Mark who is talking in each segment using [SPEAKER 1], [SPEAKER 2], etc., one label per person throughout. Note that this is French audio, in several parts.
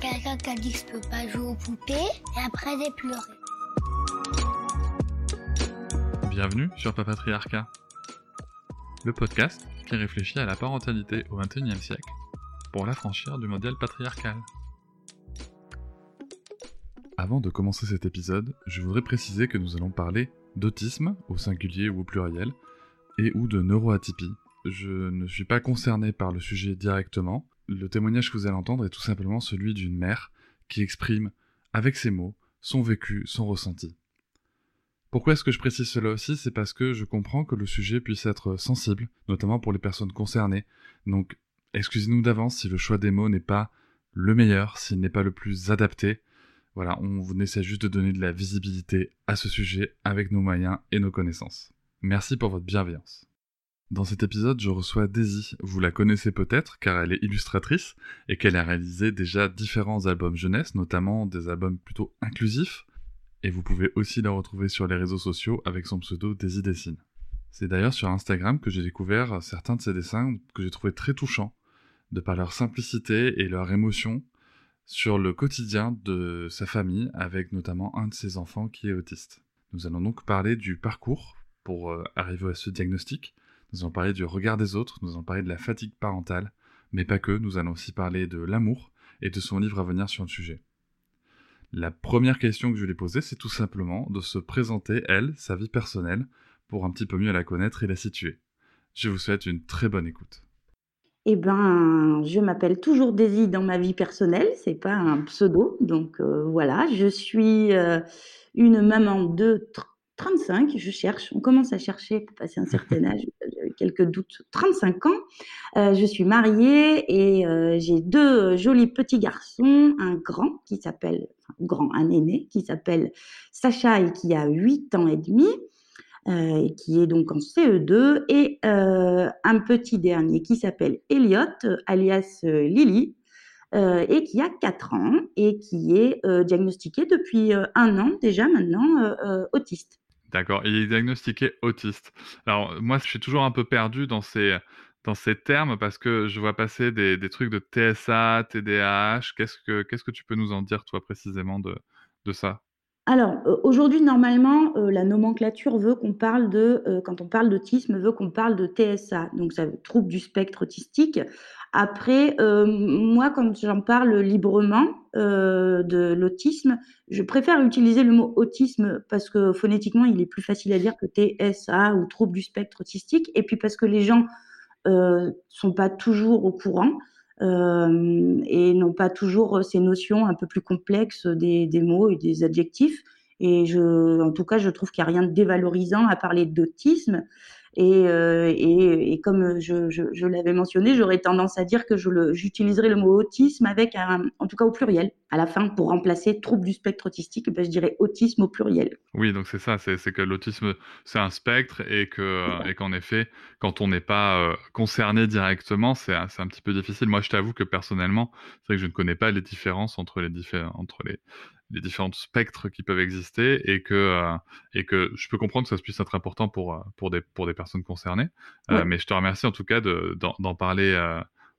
[SPEAKER 1] Quelqu'un qui a dit que je peux pas jouer aux poupées et après j'ai pleuré.
[SPEAKER 2] Bienvenue sur Papatriarcat, le podcast qui réfléchit à la parentalité au XXIe siècle pour l'affranchir du modèle patriarcal. Avant de commencer cet épisode, je voudrais préciser que nous allons parler d'autisme, au singulier ou au pluriel, et ou de neuroatypie. Je ne suis pas concerné par le sujet directement. Le témoignage que vous allez entendre est tout simplement celui d'une mère qui exprime, avec ses mots, son vécu, son ressenti. Pourquoi est-ce que je précise cela aussi? C'est parce que je comprends que le sujet puisse être sensible, notamment pour les personnes concernées. Donc, excusez-nous d'avance si le choix des mots n'est pas le meilleur, s'il n'est pas le plus adapté. Voilà, on essaie juste de donner de la visibilité à ce sujet avec nos moyens et nos connaissances. Merci pour votre bienveillance. Dans cet épisode, je reçois Daisy. Vous la connaissez peut-être car elle est illustratrice et qu'elle a réalisé déjà différents albums jeunesse, notamment des albums plutôt inclusifs et vous pouvez aussi la retrouver sur les réseaux sociaux avec son pseudo Daisy Dessine. C'est d'ailleurs sur Instagram que j'ai découvert certains de ses dessins que j'ai trouvé très touchants, de par leur simplicité et leur émotion sur le quotidien de sa famille, avec notamment un de ses enfants qui est autiste. Nous allons donc parler du parcours pour euh, arriver à ce diagnostic, nous allons parler du regard des autres, nous allons parler de la fatigue parentale, mais pas que, nous allons aussi parler de l'amour et de son livre à venir sur le sujet. La première question que je lui ai posée, c'est tout simplement de se présenter, elle, sa vie personnelle, pour un petit peu mieux la connaître et la situer. Je vous souhaite une très bonne écoute.
[SPEAKER 3] Eh ben, je m'appelle toujours Daisy dans ma vie personnelle, c'est pas un pseudo, donc euh, voilà, je suis euh, une maman de 35, je cherche, on commence à chercher pour passer un certain âge, quelques doutes, 35 ans. Euh, je suis mariée et euh, j'ai deux jolis petits garçons, un grand qui s'appelle, enfin, grand, un aîné qui s'appelle Sacha et qui a 8 ans et demi. Euh, qui est donc en CE2, et un petit dernier qui s'appelle Elliot, alias Lily, et qui a 4 ans et qui est diagnostiqué depuis un an déjà maintenant autiste.
[SPEAKER 2] D'accord. Il est diagnostiqué autiste. Alors, moi, je suis toujours un peu perdu dans ces, dans ces termes parce que je vois passer des, des trucs de TSA, TDAH. Qu'est-ce que, que tu peux nous en dire, toi, précisément, de, de ça?
[SPEAKER 3] Alors, aujourd'hui, normalement, la nomenclature veut qu'on parle de, quand on parle d'autisme, veut qu'on parle de TSA, donc ça trouble du spectre autistique. Après, moi, quand j'en parle librement de l'autisme, je préfère utiliser le mot autisme parce que phonétiquement, il est plus facile à dire que TSA ou trouble du spectre autistique, et puis parce que les gens euh, sont pas toujours au courant. Euh, et n'ont pas toujours ces notions un peu plus complexes des, mots et des adjectifs. Et en tout cas, je trouve qu'il n'y a rien de dévalorisant à parler d'autisme. Et, euh, et, et, comme je, je, je l'avais mentionné, j'aurais tendance à dire que j'utiliserai le mot autisme avec, un, en tout cas au pluriel, à la fin, pour remplacer trouble du spectre autistique, ben, je dirais autisme au pluriel.
[SPEAKER 2] Oui, donc c'est ça, c'est que l'autisme, c'est un spectre et qu'en et qu'en effet, quand on n'est pas euh, concerné directement, c'est un, un petit peu difficile. Moi, je t'avoue que personnellement, c'est vrai que je ne connais pas les différences entre les, entre les, les différents spectres qui peuvent exister et que euh, et que je peux comprendre que ça puisse être important pour euh, pour des pour des personnes concernées. Euh, mais je te remercie en tout cas d'en parler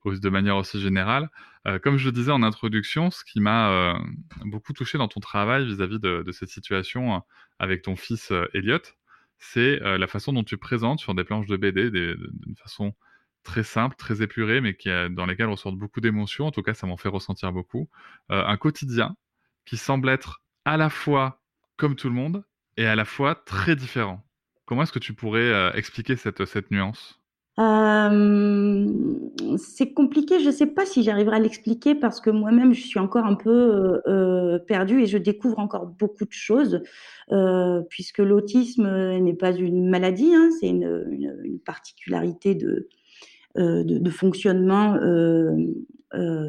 [SPEAKER 2] de manière aussi générale. comme je le disais en introduction, ce qui m'a beaucoup touché dans ton travail vis-à-vis de, de, cette situation avec ton fils Elliot, c'est la façon dont tu présentes sur des planches de BD d'une façon très simple, très épurée, mais qui dans lesquelles ressortent beaucoup d'émotions. En tout cas, ça m'en fait ressentir beaucoup. un quotidien qui semble être à la fois comme tout le monde et à la fois très différent. Comment est-ce que tu pourrais euh, expliquer cette, nuance?
[SPEAKER 3] Euh, c'est compliqué, je ne sais pas si j'arriverai à l'expliquer parce que moi-même je suis encore un peu euh, perdue et je découvre encore beaucoup de choses puisque l'autisme n'est pas une maladie, hein, c'est une, particularité de, de, fonctionnement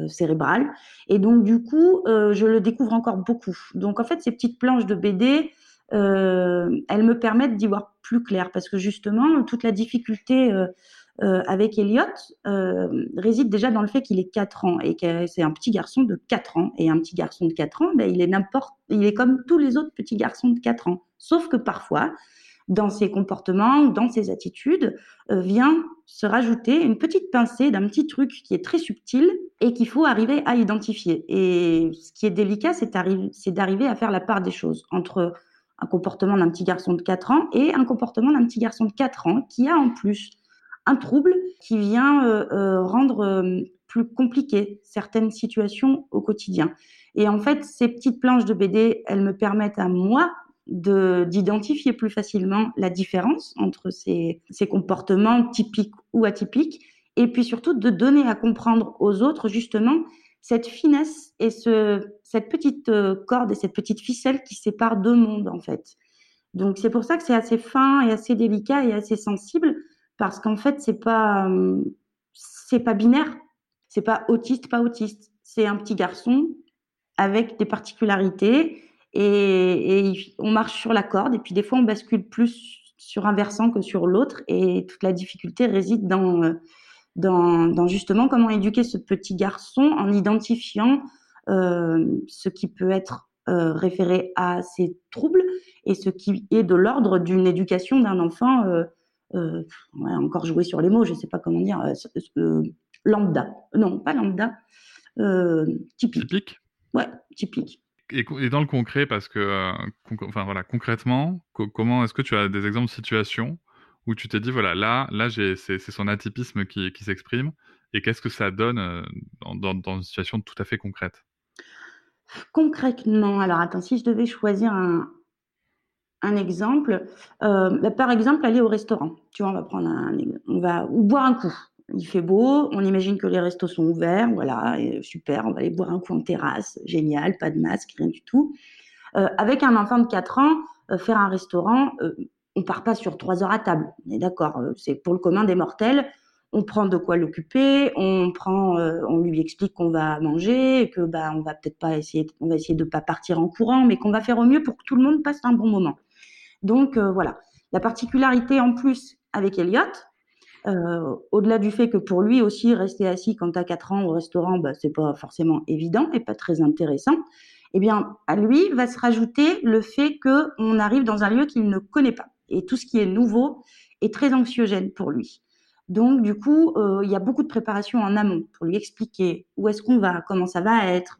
[SPEAKER 3] cérébral. Et donc, du coup, je le découvre encore beaucoup. Donc, en fait, ces petites planches de BD, elles me permettent d'y voir plus clair parce que justement, toute la difficulté euh, avec Elliot euh, réside déjà dans le fait qu'il est 4 ans et que c'est un petit garçon de 4 ans. Et un petit garçon de 4 ans, ben, il, est n'importe, il est comme tous les autres petits garçons de 4 ans. Sauf que parfois, dans ses comportements dans ses attitudes, euh, vient se rajouter une petite pincée d'un petit truc qui est très subtil et qu'il faut arriver à identifier. Et ce qui est délicat, c'est, d'arriver à faire la part des choses entre un comportement d'un petit garçon de 4 ans et un comportement d'un petit garçon de 4 ans qui a en plus un trouble qui vient euh, euh, rendre plus compliqué certaines situations au quotidien. Et en fait, ces petites planches de BD, elles me permettent à moi d'identifier plus facilement la différence entre ces, ces, comportements typiques ou atypiques, et puis surtout de donner à comprendre aux autres justement cette finesse et ce, cette petite corde et cette petite ficelle qui sépare deux mondes en fait. Donc c'est pour ça que c'est assez fin et assez délicat et assez sensible, parce qu'en fait, c'est pas, euh, c'est pas binaire. C'est pas autiste, pas autiste. C'est un petit garçon avec des particularités et, on marche sur la corde et puis des fois on bascule plus sur un versant que sur l'autre et toute la difficulté réside dans, euh, dans, justement comment éduquer ce petit garçon en identifiant euh, ce qui peut être référé à ses troubles et ce qui est de l'ordre d'une éducation d'un enfant euh, encore jouer sur les mots, je ne sais pas comment dire, euh, euh, lambda. Non, pas lambda, typique.
[SPEAKER 2] Typique?
[SPEAKER 3] Ouais, typique.
[SPEAKER 2] Et, dans le concret, parce que, enfin voilà, concrètement, comment est-ce que tu as des exemples de situations où tu t'es dit, voilà, là, là c'est son atypisme qui, s'exprime, et qu'est-ce que ça donne dans, dans, une situation tout à fait concrète?
[SPEAKER 3] Concrètement, alors attends, si je devais choisir un, un exemple, euh, bah, par exemple, aller au restaurant. Tu vois, on va prendre un, on va ou boire un coup. Il fait beau, on imagine que les restos sont ouverts, voilà, super, on va aller boire un coup en terrasse, génial, pas de masque, rien du tout. Euh, avec un enfant de 4 ans, euh, faire un restaurant, on part pas sur 3 heures à table, on est d'accord, c'est pour le commun des mortels. On prend de quoi l'occuper, on prend, on lui explique qu'on va manger, que bah on va peut-être pas essayer, on va essayer de pas partir en courant, mais qu'on va faire au mieux pour que tout le monde passe un bon moment. Donc euh, voilà. La particularité en plus avec Elliot, euh, au-delà du fait que pour lui aussi, rester assis quand tu as 4 ans au restaurant, bah, c'est pas forcément évident et pas très intéressant. Eh bien, à lui va se rajouter le fait qu'on arrive dans un lieu qu'il ne connaît pas. Et tout ce qui est nouveau est très anxiogène pour lui. Donc, du coup, euh, il y a beaucoup de préparation en amont pour lui expliquer où est-ce qu'on va, comment ça va être,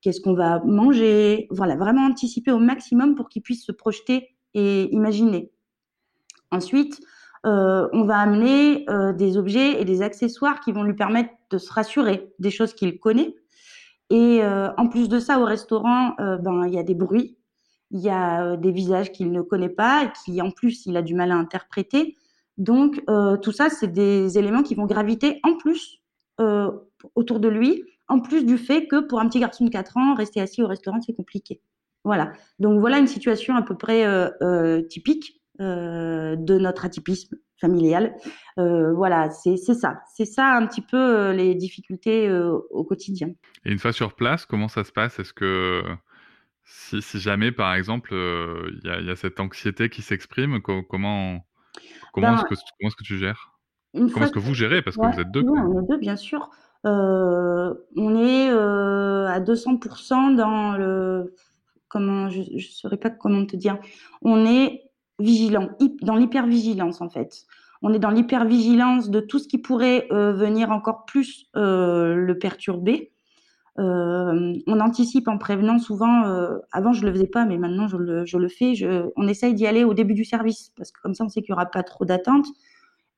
[SPEAKER 3] qu'est-ce qu'on va manger. Voilà, vraiment anticiper au maximum pour qu'il puisse se projeter et imaginer. Ensuite, euh, on va amener euh, des objets et des accessoires qui vont lui permettre de se rassurer des choses qu'il connaît. Et euh, en plus de ça, au restaurant, ben il y a des bruits, il y a des visages qu'il ne connaît pas et qui en plus il a du mal à interpréter. Donc tout ça, c'est des éléments qui vont graviter en plus autour de lui en plus du fait que pour un petit garçon de 4 ans, rester assis au restaurant, c'est compliqué. Voilà. Donc voilà une situation à peu près typique de notre atypisme familial. voilà, c'est ça. C'est ça un petit peu les difficultés au quotidien.
[SPEAKER 2] Et une fois sur place, comment ça se passe? Est-ce que si, jamais, par exemple, il y, a cette anxiété qui s'exprime, comment, comment ben, est-ce que, tu gères? Comment est-ce que vous gérez? Parce que vous êtes deux.
[SPEAKER 3] on est deux, bien sûr. Euh, on est euh, à 200% dans le comment je ne saurais pas comment te dire. On est vigilant, dans l'hypervigilance en fait. On est dans l'hypervigilance de tout ce qui pourrait euh, venir encore plus le perturber. on anticipe en prévenant souvent. avant, je le faisais pas, mais maintenant je le, fais. On essaye d'y aller au début du service parce que comme ça, on sait qu'il n'y aura pas trop d'attente.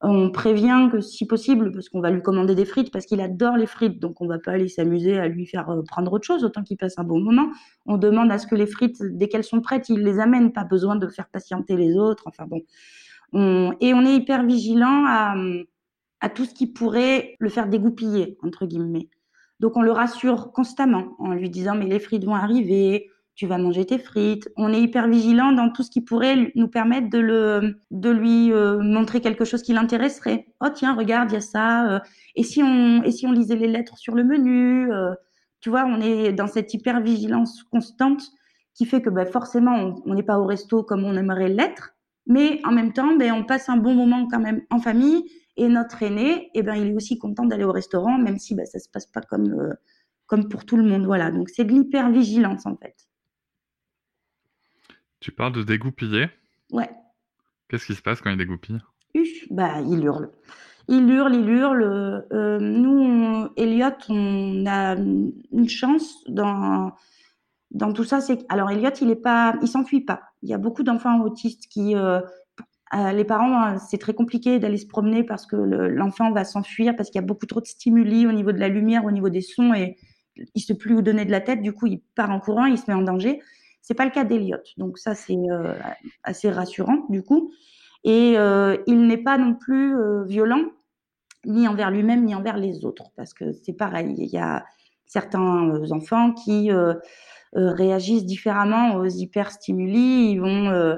[SPEAKER 3] On prévient que si possible, parce qu'on va lui commander des frites, parce qu'il adore les frites, donc on va pas aller s'amuser à lui faire euh, prendre autre chose, autant qu'il passe un bon moment. On demande à ce que les frites, dès qu'elles sont prêtes, il les amène, pas besoin de faire patienter les autres. Enfin bon. Et on est hyper vigilant à, à tout ce qui pourrait le faire dégoupiller, entre guillemets. Donc on le rassure constamment en lui disant mais les frites vont arriver, tu vas manger tes frites. On est hyper vigilant dans tout ce qui pourrait nous permettre de, le, de lui euh, montrer quelque chose qui l'intéresserait. Oh tiens, regarde, il y a ça. Euh, et, si on, et si on lisait les lettres sur le menu euh, Tu vois, on est dans cette hyper vigilance constante qui fait que ben, forcément, on n'est pas au resto comme on aimerait l'être. Mais en même temps, ben, on passe un bon moment quand même en famille. Et notre aîné, eh ben, il est aussi content d'aller au restaurant, même si ben, ça se passe pas comme, comme pour tout le monde. Voilà, donc c'est de l'hyper-vigilance en fait.
[SPEAKER 2] Tu parles de dégoupiller
[SPEAKER 3] Ouais.
[SPEAKER 2] Qu'est-ce qui se passe quand il dégoupille
[SPEAKER 3] bah, il hurle. Il hurle, il hurle. Euh, nous, Elliot, on a une chance dans, dans tout ça. C'est alors Elliot, il est pas, il s'enfuit pas. Il y a beaucoup d'enfants autistes qui, euh, euh, les parents, c'est très compliqué d'aller se promener parce que l'enfant va s'enfuir parce qu'il y a beaucoup trop de stimuli au niveau de la lumière, au niveau des sons et il sait plus où donner de la tête. Du coup, il part en courant, il se met en danger. C'est pas le cas d'Eliott, donc ça c'est euh, assez rassurant du coup. Et euh, il n'est pas non plus euh, violent ni envers lui-même ni envers les autres, parce que c'est pareil. Il y a certains enfants qui réagissent différemment aux hyperstimuli. Ils vont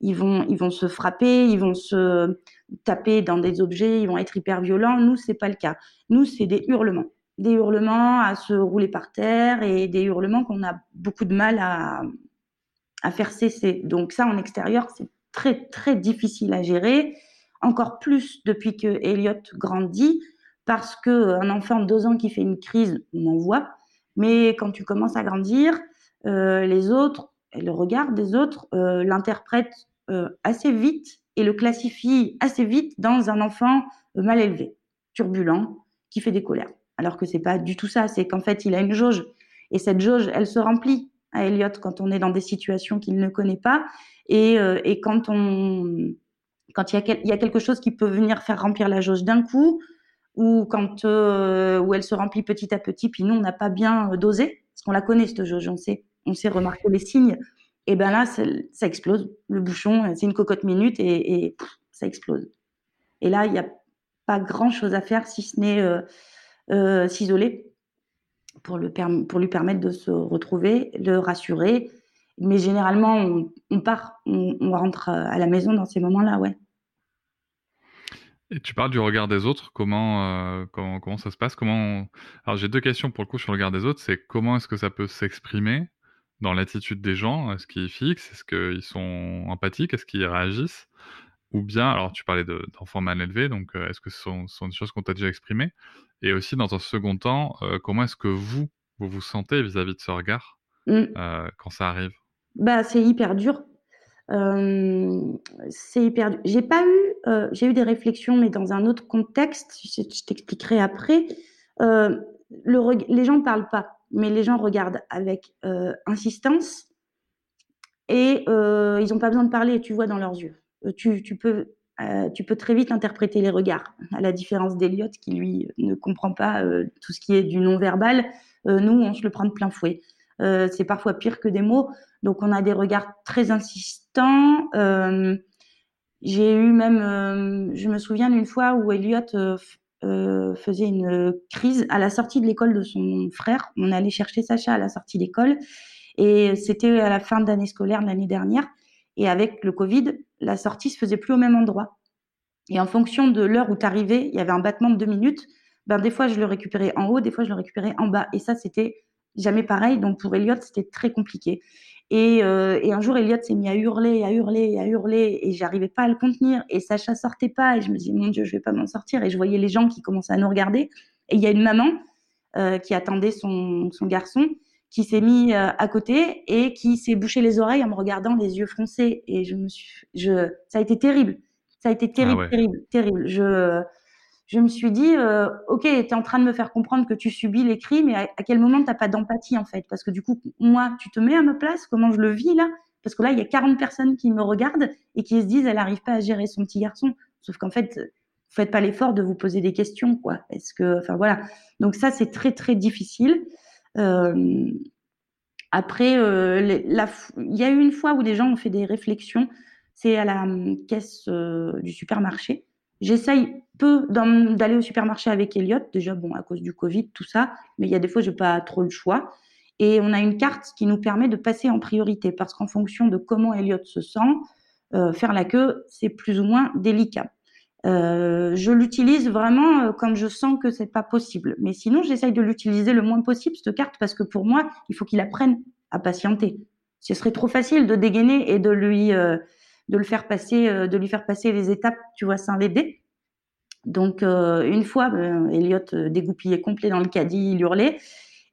[SPEAKER 3] ils vont, ils vont se frapper, ils vont se taper dans des objets, ils vont être hyper violents. Nous, c'est pas le cas. Nous, c'est des hurlements des hurlements à se rouler par terre et des hurlements qu'on a beaucoup de mal à, faire cesser. Donc ça, en extérieur, c'est très, très difficile à gérer, encore plus depuis que Elliot grandit, parce qu'un enfant de deux ans qui fait une crise, on en voit, mais quand tu commences à grandir, euh, les autres, le regard des autres euh, l'interprètent euh, assez vite et le classifient assez vite dans un enfant mal élevé, turbulent, qui fait des colères alors que c'est pas du tout ça. C'est qu'en fait, il a une jauge. Et cette jauge, elle se remplit à Elliot quand on est dans des situations qu'il ne connaît pas. Et, euh, quand on quand il y, a y, a quelque chose qui peut venir faire remplir la jauge d'un coup ou quand euh, où elle se remplit petit à petit puis nous on n'a pas bien euh, dosé parce qu'on la connaît cette jauge on sait on sait remarquer les signes et ben là ça, explose. Le bouchon c'est une cocotte minute et, ça explose. Et là il n'y a pas grand chose à faire si ce n'est s'isoler pour, le pour lui permettre de se retrouver, de rassurer. Mais généralement, on, part, on, rentre à la maison dans ces moments-là, ouais.
[SPEAKER 2] Et tu parles du regard des autres, comment, euh, comment, comment, ça se passe? Comment Alors j'ai deux questions pour le coup sur le regard des autres, c'est comment est-ce que ça peut s'exprimer dans l'attitude des gens? Est-ce qu'ils fixent? Est-ce qu'ils sont empathiques? Est-ce qu'ils réagissent? Ou bien, alors tu parlais d'enfants mal élevés, donc euh, est-ce que ce sont, sont, des choses qu'on t'a déjà exprimées? Et aussi, dans un second temps, euh, comment est-ce que vous, vous vous sentez vis-à-vis de ce regard mmh. euh, quand ça arrive?
[SPEAKER 3] Bah, C'est hyper dur. C'est hyper dur. J'ai pas eu, j'ai eu des réflexions, mais dans un autre contexte, je, t'expliquerai après. le, les gens ne parlent pas, mais les gens regardent avec insistance et ils n'ont pas besoin de parler, tu vois dans leurs yeux. Peux euh, tu peux très vite interpréter les regards, à la différence d'Eliot qui lui ne comprend pas euh, tout ce qui est du non-verbal. Euh, nous, on se le prend de plein fouet. c'est parfois pire que des mots, donc on a des regards très insistants. J'ai eu même, je me souviens d'une fois où Elliot faisait une crise à la sortie de l'école de son frère. On allait chercher Sacha à la sortie d'école et c'était à la fin d'année scolaire de l'année dernière. Et avec le Covid, la sortie se faisait plus au même endroit. Et en fonction de l'heure où tu arrivais, il y avait un battement de deux minutes. Ben, des fois, je le récupérais en haut, des fois, je le récupérais en bas. Et ça, c'était jamais pareil. Donc, pour Elliot, c'était très compliqué. Et, euh, et, un jour, Elliot s'est mis à hurler, à hurler, à hurler, et j'arrivais pas à le contenir. Et Sacha sortait pas, et je me dis, mon Dieu, je vais pas m'en sortir. Et je voyais les gens qui commençaient à nous regarder. Et il y a une maman euh, qui attendait son, son garçon, qui s'est mis euh, à côté et qui s'est bouché les oreilles en me regardant les yeux froncés. Et je me suis, je, ça a été terrible. Ça a été terrible, ah terrible, terrible. Je, je me suis dit, euh, ok, tu es en train de me faire comprendre que tu subis les cris, mais à, quel moment t'as pas d'empathie en fait? Parce que du coup, moi, tu te mets à ma place, comment je le vis là? Parce que là, il y a 40 personnes qui me regardent et qui se disent, elle n'arrive pas à gérer son petit garçon. Sauf qu'en fait, vous faites pas l'effort de vous poser des questions, quoi. Est-ce que, enfin voilà. Donc ça, c'est très très difficile. Euh, après, euh, il y a eu une fois où des gens ont fait des réflexions. C'est à la hum, caisse euh, du supermarché. J'essaye peu d'aller au supermarché avec Elliot, déjà bon à cause du Covid, tout ça, mais il y a des fois j'ai pas trop le choix. Et on a une carte qui nous permet de passer en priorité parce qu'en fonction de comment Elliot se sent, faire la queue, c'est plus ou moins délicat. Euh, je l'utilise vraiment euh, quand je sens que c'est pas possible. Mais sinon, j'essaye de l'utiliser le moins possible cette carte parce que pour moi, il faut qu'il apprenne à patienter. Ce serait trop facile de dégainer et de lui euh, de le faire passer, euh, de lui faire passer les étapes, tu vois, sans l'aider. Donc euh, une fois, ben, Elliot dégoupillé complet dans le caddie, il hurlait.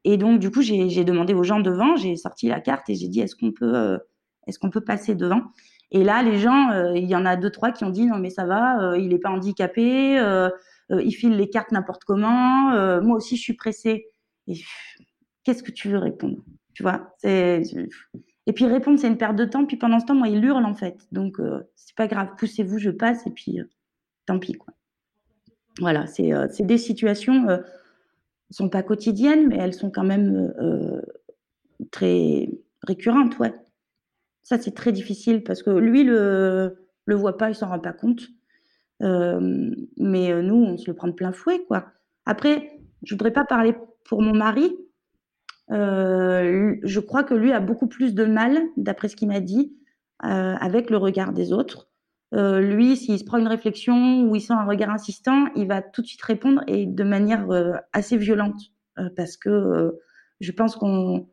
[SPEAKER 3] Et donc du coup, j'ai demandé aux gens devant, j'ai sorti la carte et j'ai dit est-ce qu'on peut, est-ce qu'on peut passer devant? Et là, les gens, euh, il y en a deux, trois qui ont dit non mais ça va, euh, il n'est pas handicapé, euh, il file les cartes n'importe comment, moi aussi je suis pressée. Qu'est-ce que tu veux répondre? Tu vois. Et puis répondre, c'est une perte de temps. Puis pendant ce temps, moi, il hurle en fait. Donc c'est pas grave, poussez-vous, je passe et puis tant pis quoi. Voilà, c'est, c'est des situations, ne sont pas quotidiennes, mais elles sont quand même très récurrentes, ouais. Ça, c'est très difficile parce que lui, le, le voit pas, il s'en rend pas compte. Euh, mais euh, nous, on se le prend de plein fouet, quoi. Après, je voudrais pas parler pour mon mari. Euh, je crois que lui a beaucoup plus de mal, d'après ce qu'il m'a dit, avec le regard des autres. lui, s'il se prend une réflexion ou il sent un regard insistant, il va tout de suite répondre et de manière assez violente, parce que je pense qu'on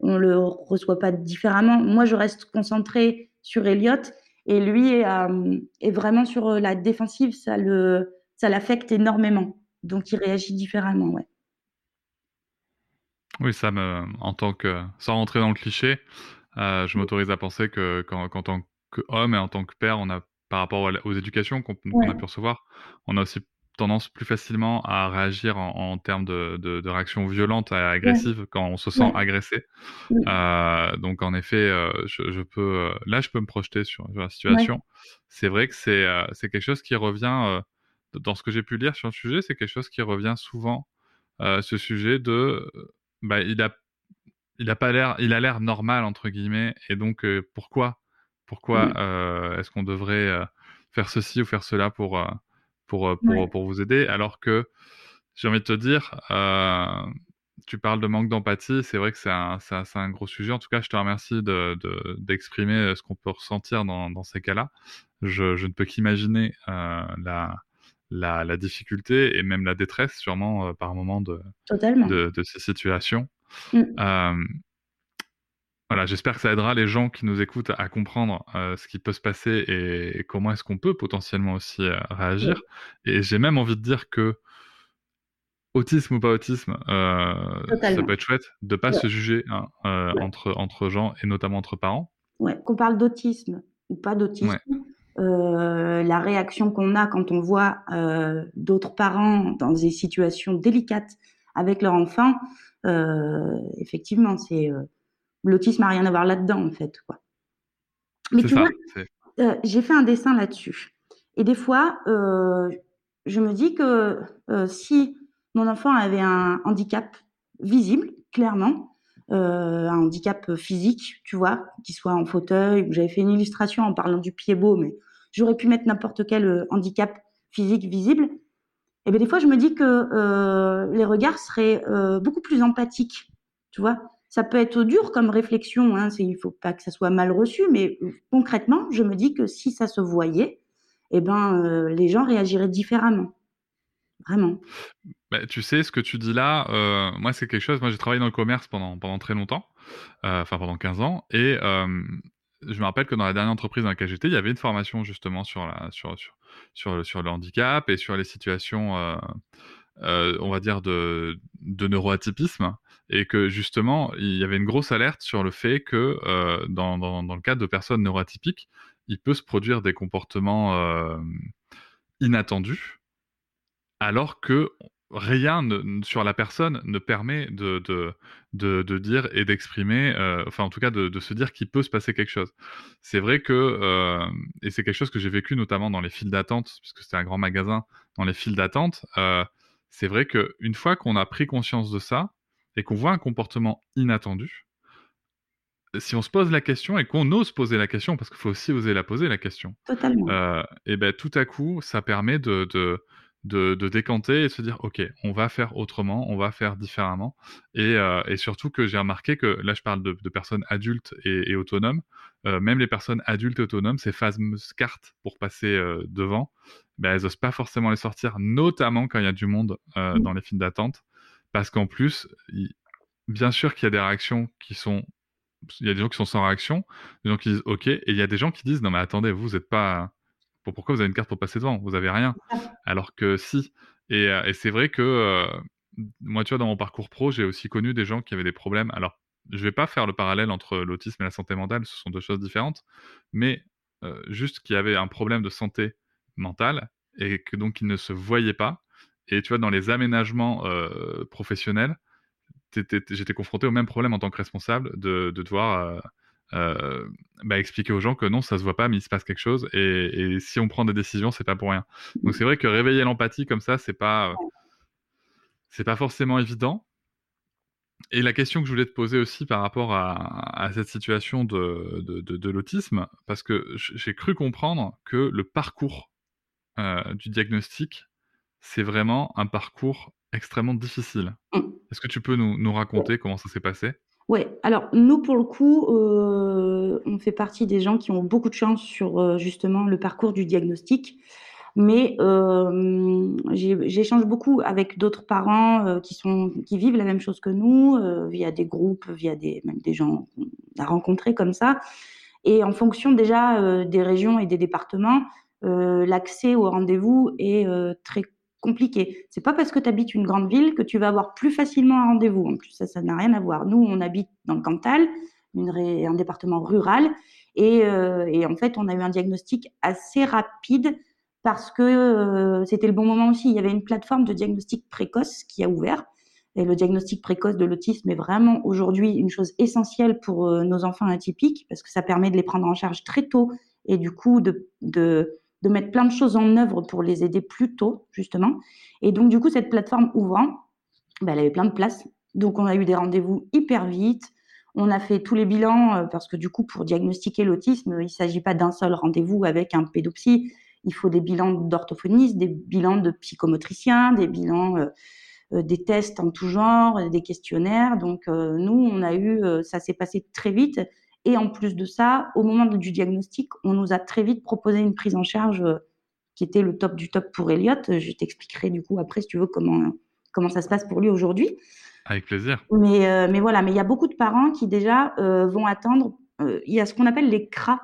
[SPEAKER 3] on le reçoit pas différemment. Moi, je reste concentrée sur Elliot et lui est, euh, vraiment sur euh, la défensive. Ça le, ça l'affecte énormément. Donc, il réagit différemment, ouais.
[SPEAKER 2] Oui, ça me, en tant que, sans rentrer dans le cliché, euh, je m'autorise à penser que qu'en, tant qu'homme et en tant que père, on a, par rapport aux éducations qu'on, a pu recevoir, on a aussi tendance plus facilement à réagir en, termes de, de, réaction violente et agressive quand on se sent agressé. Euh, donc en effet, euh, je, peux, euh, là, je peux me projeter sur, la situation. C'est vrai que c'est c'est quelque chose qui revient dans ce que j'ai pu lire sur le sujet. C'est quelque chose qui revient souvent. ce sujet de, bah, il a il a pas l'air, il a l'air normal entre guillemets. Et donc pourquoi? Pourquoi est-ce qu'on devrait faire ceci ou faire cela pour pour, euh, pour, pour vous aider. Alors que j'ai envie de te dire, euh, tu parles de manque d'empathie, c'est vrai que c'est un, un, gros sujet. En tout cas, je te remercie d'exprimer de, ce qu'on peut ressentir dans, dans ces cas-là. Je, je, ne peux qu'imaginer euh, la, la, la, difficulté et même la détresse, sûrement, euh, par moment de, de, de, ces situations. Mm. Euh, voilà, j'espère que ça aidera les gens qui nous écoutent à comprendre euh, ce qui peut se passer et, comment est-ce qu'on peut potentiellement aussi euh, réagir. Et j'ai même envie de dire que autisme ou pas autisme, euh, ça peut être chouette de pas se juger hein, entre entre gens et notamment entre parents.
[SPEAKER 3] Qu'on parle d'autisme ou pas d'autisme. la réaction qu'on a quand on voit d'autres parents dans des situations délicates avec leur enfant, effectivement, c'est L'autisme n'a rien à voir là-dedans, en fait. Quoi. Mais tu vois, euh, j'ai fait un dessin là-dessus. Et des fois, euh, je me dis que euh, si mon enfant avait un handicap visible, clairement, un handicap physique, tu vois, qu'il soit en fauteuil, j'avais fait une illustration en parlant du pied beau, mais j'aurais pu mettre n'importe quel handicap physique visible. Et bien des fois, je me dis que les regards seraient beaucoup plus empathiques, tu vois ça peut être dur comme réflexion, hein, il ne faut pas que ça soit mal reçu, mais concrètement, je me dis que si ça se voyait, eh ben, euh, les gens réagiraient différemment. Vraiment.
[SPEAKER 2] Bah, tu sais, ce que tu dis là, euh, moi, c'est quelque chose. Moi, j'ai travaillé dans le commerce pendant, très longtemps, euh, enfin pendant 15 ans, et je me rappelle que dans la dernière entreprise dans laquelle j'étais, il y avait une formation justement sur, sur le handicap et sur les situations, on va dire, de, de neuroatypisme et que justement, il y avait une grosse alerte sur le fait que euh, dans, dans, le cas de personnes neuroatypiques, il peut se produire des comportements euh, inattendus, alors que rien sur la personne ne permet de, de, de, dire et d'exprimer, euh, enfin en tout cas de, de se dire qu'il peut se passer quelque chose. C'est vrai que, euh, et c'est quelque chose que j'ai vécu notamment dans les files d'attente, puisque c'était un grand magasin, dans les files d'attente, euh, c'est vrai qu'une fois qu'on a pris conscience de ça, et qu'on voit un comportement inattendu, si on se pose la question et qu'on ose poser la question, parce qu'il faut aussi oser la poser la question.
[SPEAKER 3] Euh,
[SPEAKER 2] et ben tout à coup, ça permet de, de, de, décanter et se dire ok on va faire autrement on va faire différemment et, et surtout que j'ai remarqué que là je parle de, personnes adultes et, autonomes même les personnes adultes et autonomes ces fameuses cartes pour passer devant ben, elles n'osent pas forcément les sortir notamment quand il y a du monde mmh. dans les films d'attente parce qu'en plus bien sûr qu'il y a des réactions qui sont il y a des gens qui sont sans réaction, des gens qui disent OK, et il y a des gens qui disent non mais attendez, vous n'êtes pas, pourquoi vous avez une carte pour passer devant? Vous avez rien. Alors que si. Et, euh, c'est vrai que euh, moi, tu vois, dans mon parcours pro, j'ai aussi connu des gens qui avaient des problèmes. Alors, je vais pas faire le parallèle entre l'autisme et la santé mentale, ce sont deux choses différentes, mais euh, juste qu'il y avait un problème de santé mentale et que donc ils ne se voyaient pas. Et tu vois, dans les aménagements professionnels, j'étais confronté au même problème en tant que responsable de, devoir euh, euh, bah, expliquer aux gens que non, ça se voit pas, mais il se passe quelque chose. Et, si on prend des décisions, c'est pas pour rien. Donc c'est vrai que réveiller l'empathie comme ça, c'est pas, c'est pas forcément évident. Et la question que je voulais te poser aussi par rapport à, cette situation de, de, l'autisme, parce que j'ai cru comprendre que le parcours euh, du diagnostic, c'est vraiment un parcours extrêmement difficile. Mmh. Est-ce que tu peux nous, raconter comment ça s'est passé?
[SPEAKER 3] Oui, alors nous, pour le coup, euh, on fait partie des gens qui ont beaucoup de chance sur euh, justement le parcours du diagnostic. Mais euh, j'échange beaucoup avec d'autres parents qui, sont, qui vivent la même chose que nous, via des groupes, via des, même des gens qu'on a rencontrés comme ça. Et en fonction déjà des régions et des départements, l'accès au rendez-vous est très compliqué. C'est pas parce que tu habites une grande ville que tu vas avoir plus facilement un rendez-vous. En plus, ça, ça n'a rien à voir. Nous, on habite dans le Cantal, un département rural, euh, et, en fait, on a eu un diagnostic assez rapide parce que euh, c'était le bon moment aussi. Il y avait une plateforme de diagnostic précoce qui a ouvert. Et le diagnostic précoce de l'autisme est vraiment aujourd'hui une chose essentielle pour euh, nos enfants atypiques parce que ça permet de les prendre en charge très tôt et du coup de de mettre plein de choses en œuvre pour les aider plus tôt, justement. Et donc, du coup, cette plateforme ouvrant, ben, elle avait plein de places. Donc, on a eu des rendez-vous hyper vite. On a fait tous les bilans euh, parce que, du coup, pour diagnostiquer l'autisme, il ne s'agit pas d'un seul rendez-vous avec un pédopsie. Il faut des bilans d'orthophonistes, des bilans de psychomotriciens, des bilans, euh, euh, des tests en tout genre, des questionnaires. Donc, nous, on a eu, ça s'est passé très vite. Et en plus de ça, au moment du diagnostic, on nous a très vite proposé une prise en charge euh, qui était le top du top pour Elliot. Je t'expliquerai du coup après, si tu veux, comment, comment ça se passe pour lui aujourd'hui.
[SPEAKER 2] Avec plaisir.
[SPEAKER 3] Mais, euh, mais voilà, mais il y a beaucoup de parents qui déjà euh, vont attendre. il y a ce qu'on appelle les CRA,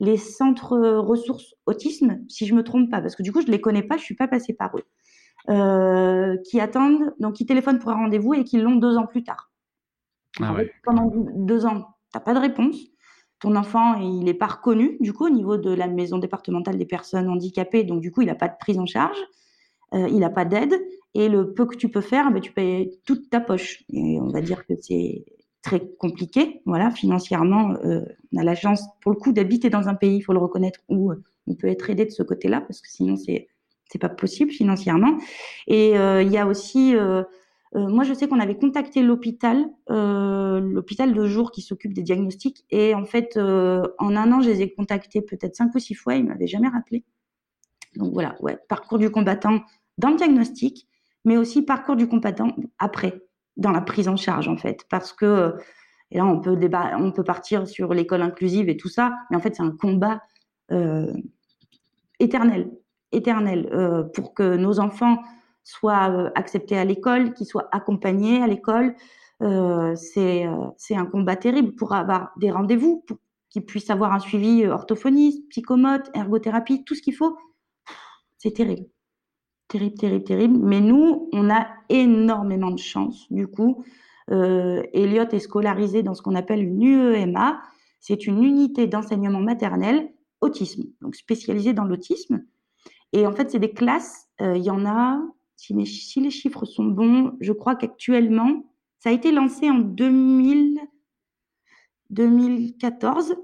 [SPEAKER 3] les centres ressources autisme, si je me trompe pas, parce que du coup, je les connais pas, je suis pas passée par eux, qui attendent, donc qui téléphonent pour un rendez-vous et qui l'ont deux ans plus tard.
[SPEAKER 2] Ah ouais.
[SPEAKER 3] Pendant deux ans, n'as pas de réponse. Ton enfant, il n'est pas reconnu, du coup, au niveau de la maison départementale des personnes handicapées. Donc, du coup, il n'a pas de prise en charge. Euh, il n'a pas d'aide. Et le peu que tu peux faire, ben, tu payes toute ta poche. Et on va dire que c'est très compliqué. Voilà, financièrement, euh, on a la chance, pour le coup, d'habiter dans un pays, il faut le reconnaître, où euh, on peut être aidé de ce côté-là, parce que sinon, c'est c'est pas possible financièrement. Et il y a aussi moi, je sais qu'on avait contacté l'hôpital, euh, l'hôpital de jour qui s'occupe des diagnostics. Et en fait, euh, en un an, je les ai contactés peut-être cinq ou six fois. Ils m'avaient jamais rappelé. Donc voilà, ouais, parcours du combattant dans le diagnostic, mais aussi parcours du combattant après, dans la prise en charge en fait, parce que et là on peut débat, on peut partir sur l'école inclusive et tout ça, mais en fait c'est un combat éternel, éternel pour que nos enfants soit euh, accepté à l'école, qu'il soit accompagné à l'école. Euh, c'est euh, c'est un combat terrible pour avoir des rendez-vous, pour qu'il puisse avoir un suivi orthophoniste, psychomote, ergothérapie, tout ce qu'il faut. C'est terrible. Terrible, terrible, terrible. Mais nous, on a énormément de chance. Du coup, euh, Elliot est scolarisé dans ce qu'on appelle une UEMA. C'est une unité d'enseignement maternel autisme, donc spécialisée dans l'autisme. Et en fait, c'est des classes. Il y en a si les, chiffres sont bons, je crois qu'actuellement, ça a été lancé en 2014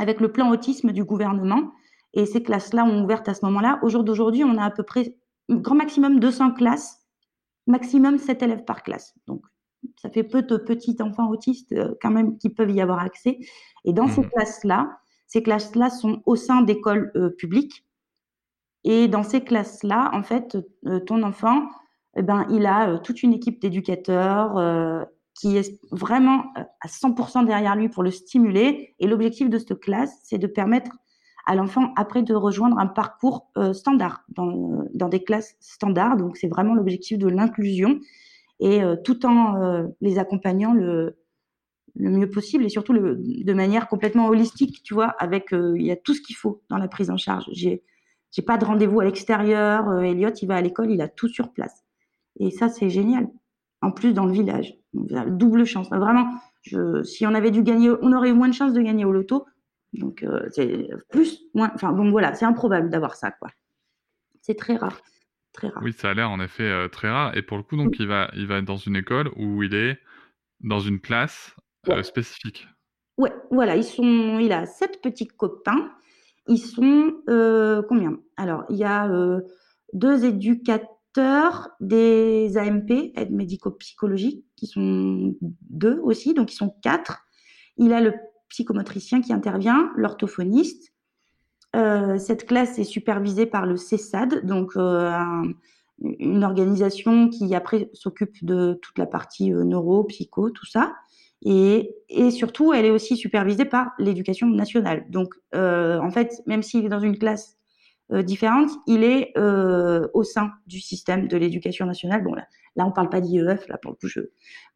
[SPEAKER 3] avec le plan autisme du gouvernement. Et ces classes-là ont ouvert à ce moment-là. Au jour d'aujourd'hui, on a à peu près un grand maximum 200 classes, maximum 7 élèves par classe. Donc, ça fait peu de petits enfants autistes euh, quand même qui peuvent y avoir accès. Et dans ces mmh. classes-là, ces classes-là sont au sein d'écoles euh, publiques Et dans ces classes-là, en fait, ton enfant, eh ben, il a toute une équipe d'éducateurs qui est vraiment à 100% derrière lui pour le stimuler. Et l'objectif de cette classe, c'est de permettre à l'enfant après de rejoindre un parcours standard dans, dans, des classes standards. Donc c'est vraiment l'objectif de l'inclusion et tout en les accompagnant le, le mieux possible et surtout de manière complètement holistique, tu vois, avec il y a tout ce qu'il faut dans la prise en charge. J'ai j'ai pas de rendez-vous à l'extérieur. Elliot, il va à l'école, il a tout sur place. Et ça, c'est génial. En plus, dans le village, double chance. Vraiment, je, si on avait dû gagner, on aurait eu moins de chances de gagner au loto. Donc, c'est plus, moins. Enfin, bon, voilà, c'est improbable d'avoir ça, quoi. C'est très rare. Très rare.
[SPEAKER 2] Oui, ça a l'air en effet très rare. Et pour le coup, donc, il, va, il va être dans une école où il est dans une classe euh, spécifique.
[SPEAKER 3] Ouais, voilà, ils sont, il a sept petits copains. Ils sont euh, combien? Alors, il y a euh, deux éducateurs des AMP, aides médico-psychologiques, qui sont deux aussi, donc ils sont quatre. Il a le psychomotricien qui intervient, l'orthophoniste. cette classe est supervisée par le CESAD, donc une organisation qui après s'occupe de toute la partie neuro, psycho, tout ça. Et, surtout, elle est aussi supervisée par l'éducation nationale. Donc, euh, en fait, même s'il est dans une classe euh, différente, il est euh, au sein du système de l'éducation nationale. Bon, là, là on parle pas d'IEF, là, pour le coup, je...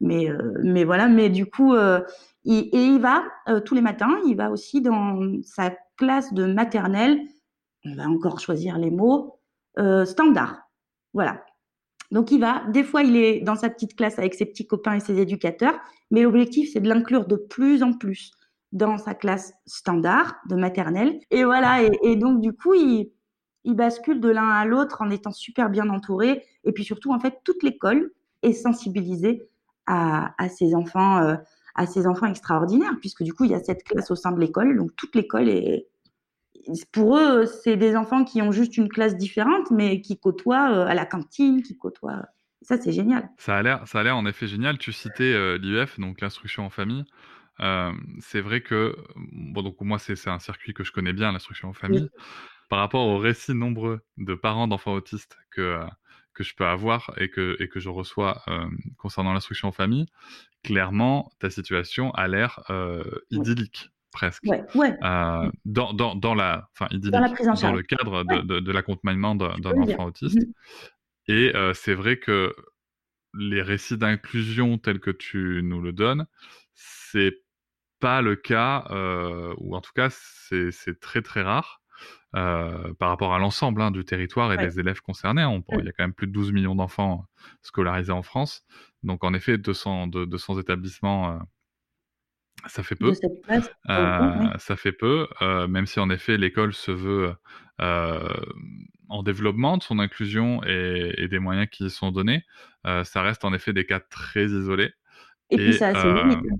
[SPEAKER 3] mais, mais voilà, mais du coup, et il va tous les matins, il va aussi dans sa classe de maternelle, on va encore choisir les mots, standard. Voilà, donc il va, des fois il est dans sa petite classe avec ses petits copains et ses éducateurs, mais l'objectif c'est de l'inclure de plus en plus dans sa classe standard de maternelle. Et voilà, et, donc du coup il, bascule de l'un à l'autre en étant super bien entouré. Et puis surtout, en fait, toute l'école est sensibilisée à, à ces enfants, euh, à ces enfants extraordinaires, puisque du coup il y a cette classe au sein de l'école, donc toute l'école est, pour eux, c'est des enfants qui ont juste une classe différente, mais qui côtoient euh, à la cantine, qui côtoient. Ça, c'est génial.
[SPEAKER 2] Ça a l'air, ça a l'air en effet génial. Tu citais euh, l'IEF, donc l'instruction en famille. Euh, c'est vrai que, bon, donc moi, c'est un circuit que je connais bien, l'instruction en famille. Par rapport aux récits nombreux de parents d'enfants autistes que, que je peux avoir et que, et que je reçois concernant l'instruction en famille, clairement, ta situation a l'air idyllique presque.
[SPEAKER 3] Ouais, ouais.
[SPEAKER 2] Euh, dans, dans, dans, la, enfin, dans, la le cadre de, de, de l'accompagnement d'un enfant autiste. Mmh. Et euh, c'est vrai que les récits d'inclusion tels que tu nous le donnes, c'est pas le cas, euh, ou en tout cas, c'est très très rare. Euh, par rapport à l'ensemble hein, du territoire et ouais. des élèves concernés. On, Il y a quand même plus de 12 millions d'enfants scolarisés en France. Donc, en effet, 200, de, 200 établissements ça fait peu. Euh, ça fait peu, euh, même si en effet l'école se veut euh, en développement de son inclusion et, et, des moyens qui y sont donnés. Euh, ça reste en effet des cas très isolés.
[SPEAKER 3] Et, et puis ça a ses limites. Hein.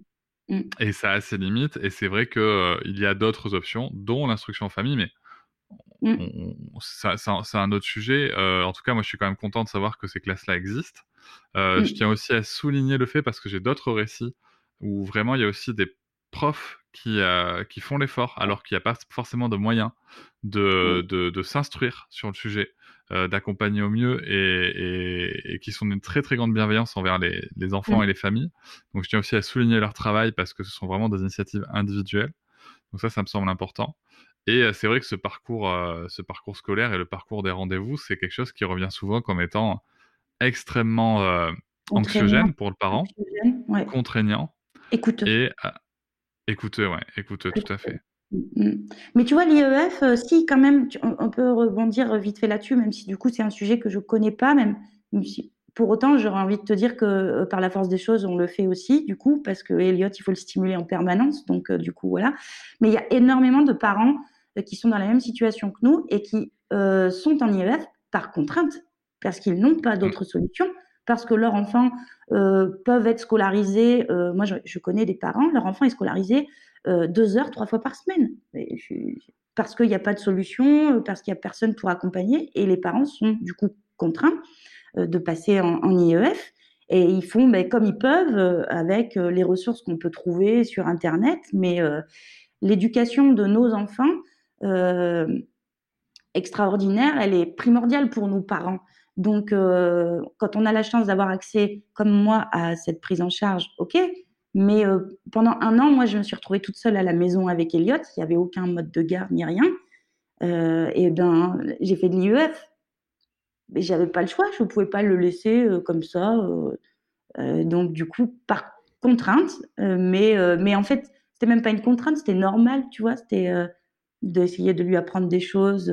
[SPEAKER 2] Mmh. Et ça a ses limites. Et c'est vrai qu'il il y a d'autres options, dont l'instruction en famille, mais mmh. c'est un autre sujet. en tout cas, moi je suis quand même content de savoir que ces classes-là existent. Mmh. Je tiens aussi à souligner le fait, parce que j'ai d'autres récits où vraiment il y a aussi des profs qui, euh, qui font l'effort alors qu'il n'y a pas forcément de moyens de, de, de s'instruire sur le sujet, euh, d'accompagner au mieux et, et, et, qui sont d'une très très grande bienveillance envers les, les enfants mmh. et les familles. Donc je tiens aussi à souligner leur travail parce que ce sont vraiment des initiatives individuelles. Donc ça, ça me semble important. Et euh, c'est vrai que ce parcours, euh, ce parcours scolaire et le parcours des rendez-vous, c'est quelque chose qui revient souvent comme étant extrêmement anxiogène pour le parent,
[SPEAKER 3] ouais.
[SPEAKER 2] contraignant
[SPEAKER 3] Écouteux.
[SPEAKER 2] Et euh, écouteux, ouais, écouteux, tout à fait.
[SPEAKER 3] Mmh, mmh. Mais tu vois, l'IEF, euh, si quand même, tu, on, on, peut rebondir vite fait là-dessus, même si du coup c'est un sujet que je connais pas, même si, pour autant, j'aurais envie de te dire que euh, par la force des choses, on le fait aussi, du coup, parce que Elliot, il faut le stimuler en permanence, donc euh, du coup, voilà. Mais il y a énormément de parents euh, qui sont dans la même situation que nous et qui euh, sont en IEF par contrainte, parce qu'ils n'ont pas d'autre mmh. solution parce que leurs enfants euh, peuvent être scolarisés. Euh, moi, je, connais des parents, leur enfant est scolarisé euh, deux heures, trois fois par semaine. Parce qu'il n'y a pas de solution, parce qu'il n'y a personne pour accompagner. Et les parents sont du coup contraints de passer en, IEF. Et ils font ben, comme ils peuvent avec les ressources qu'on peut trouver sur Internet. Mais l'éducation de nos enfants, extraordinaire, elle est primordiale pour nous parents. Donc, euh, quand on a la chance d'avoir accès, comme moi, à cette prise en charge, ok. Mais euh, pendant un an, moi, je me suis retrouvée toute seule à la maison avec Elliot. Il n'y avait aucun mode de garde ni rien. Euh, et ben, j'ai fait de l'IEF. Mais j'avais pas le choix. Je ne pouvais pas le laisser comme ça. donc, du coup, par contrainte. mais, mais en fait, c'était même pas une contrainte. C'était normal, tu vois. C'était d'essayer de lui apprendre des choses.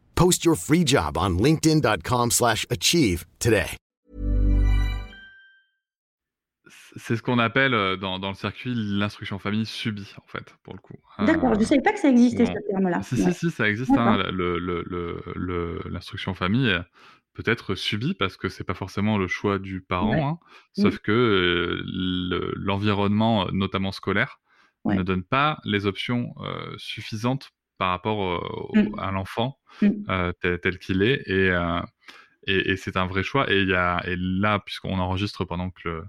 [SPEAKER 4] Post your free job on linkedin.com/achieve today.
[SPEAKER 2] C'est ce qu'on appelle euh, dans, dans, le circuit l'instruction famille subie, en fait, pour le coup.
[SPEAKER 3] D'accord, je ne savais pas que ça existait, ce terme-là.
[SPEAKER 2] Si, si, si, ça existe. Hein, l'instruction famille peut être subie parce que c'est pas forcément le choix du parent, hein, sauf que euh, l'environnement, notamment scolaire, ne donne pas les options euh, suffisantes par rapport mmh. à l'enfant mmh. tel, qu'il est. Et, et, c'est un vrai choix. Et, y a, et là, puisqu'on enregistre pendant que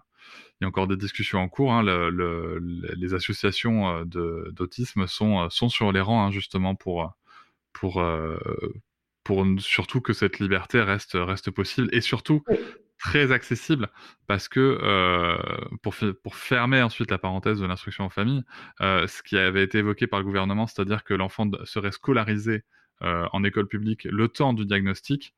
[SPEAKER 2] il y a encore des discussions en cours. Hein, le, les associations d'autisme sont, sont sur les rangs hein, justement pour, pour, pour surtout que cette liberté reste, reste possible et surtout très accessible parce que euh, pour, pour fermer ensuite la parenthèse de l'instruction en famille, euh, ce qui avait été évoqué par le gouvernement, c'est-à-dire que l'enfant serait scolarisé euh, en école publique le temps du diagnostic,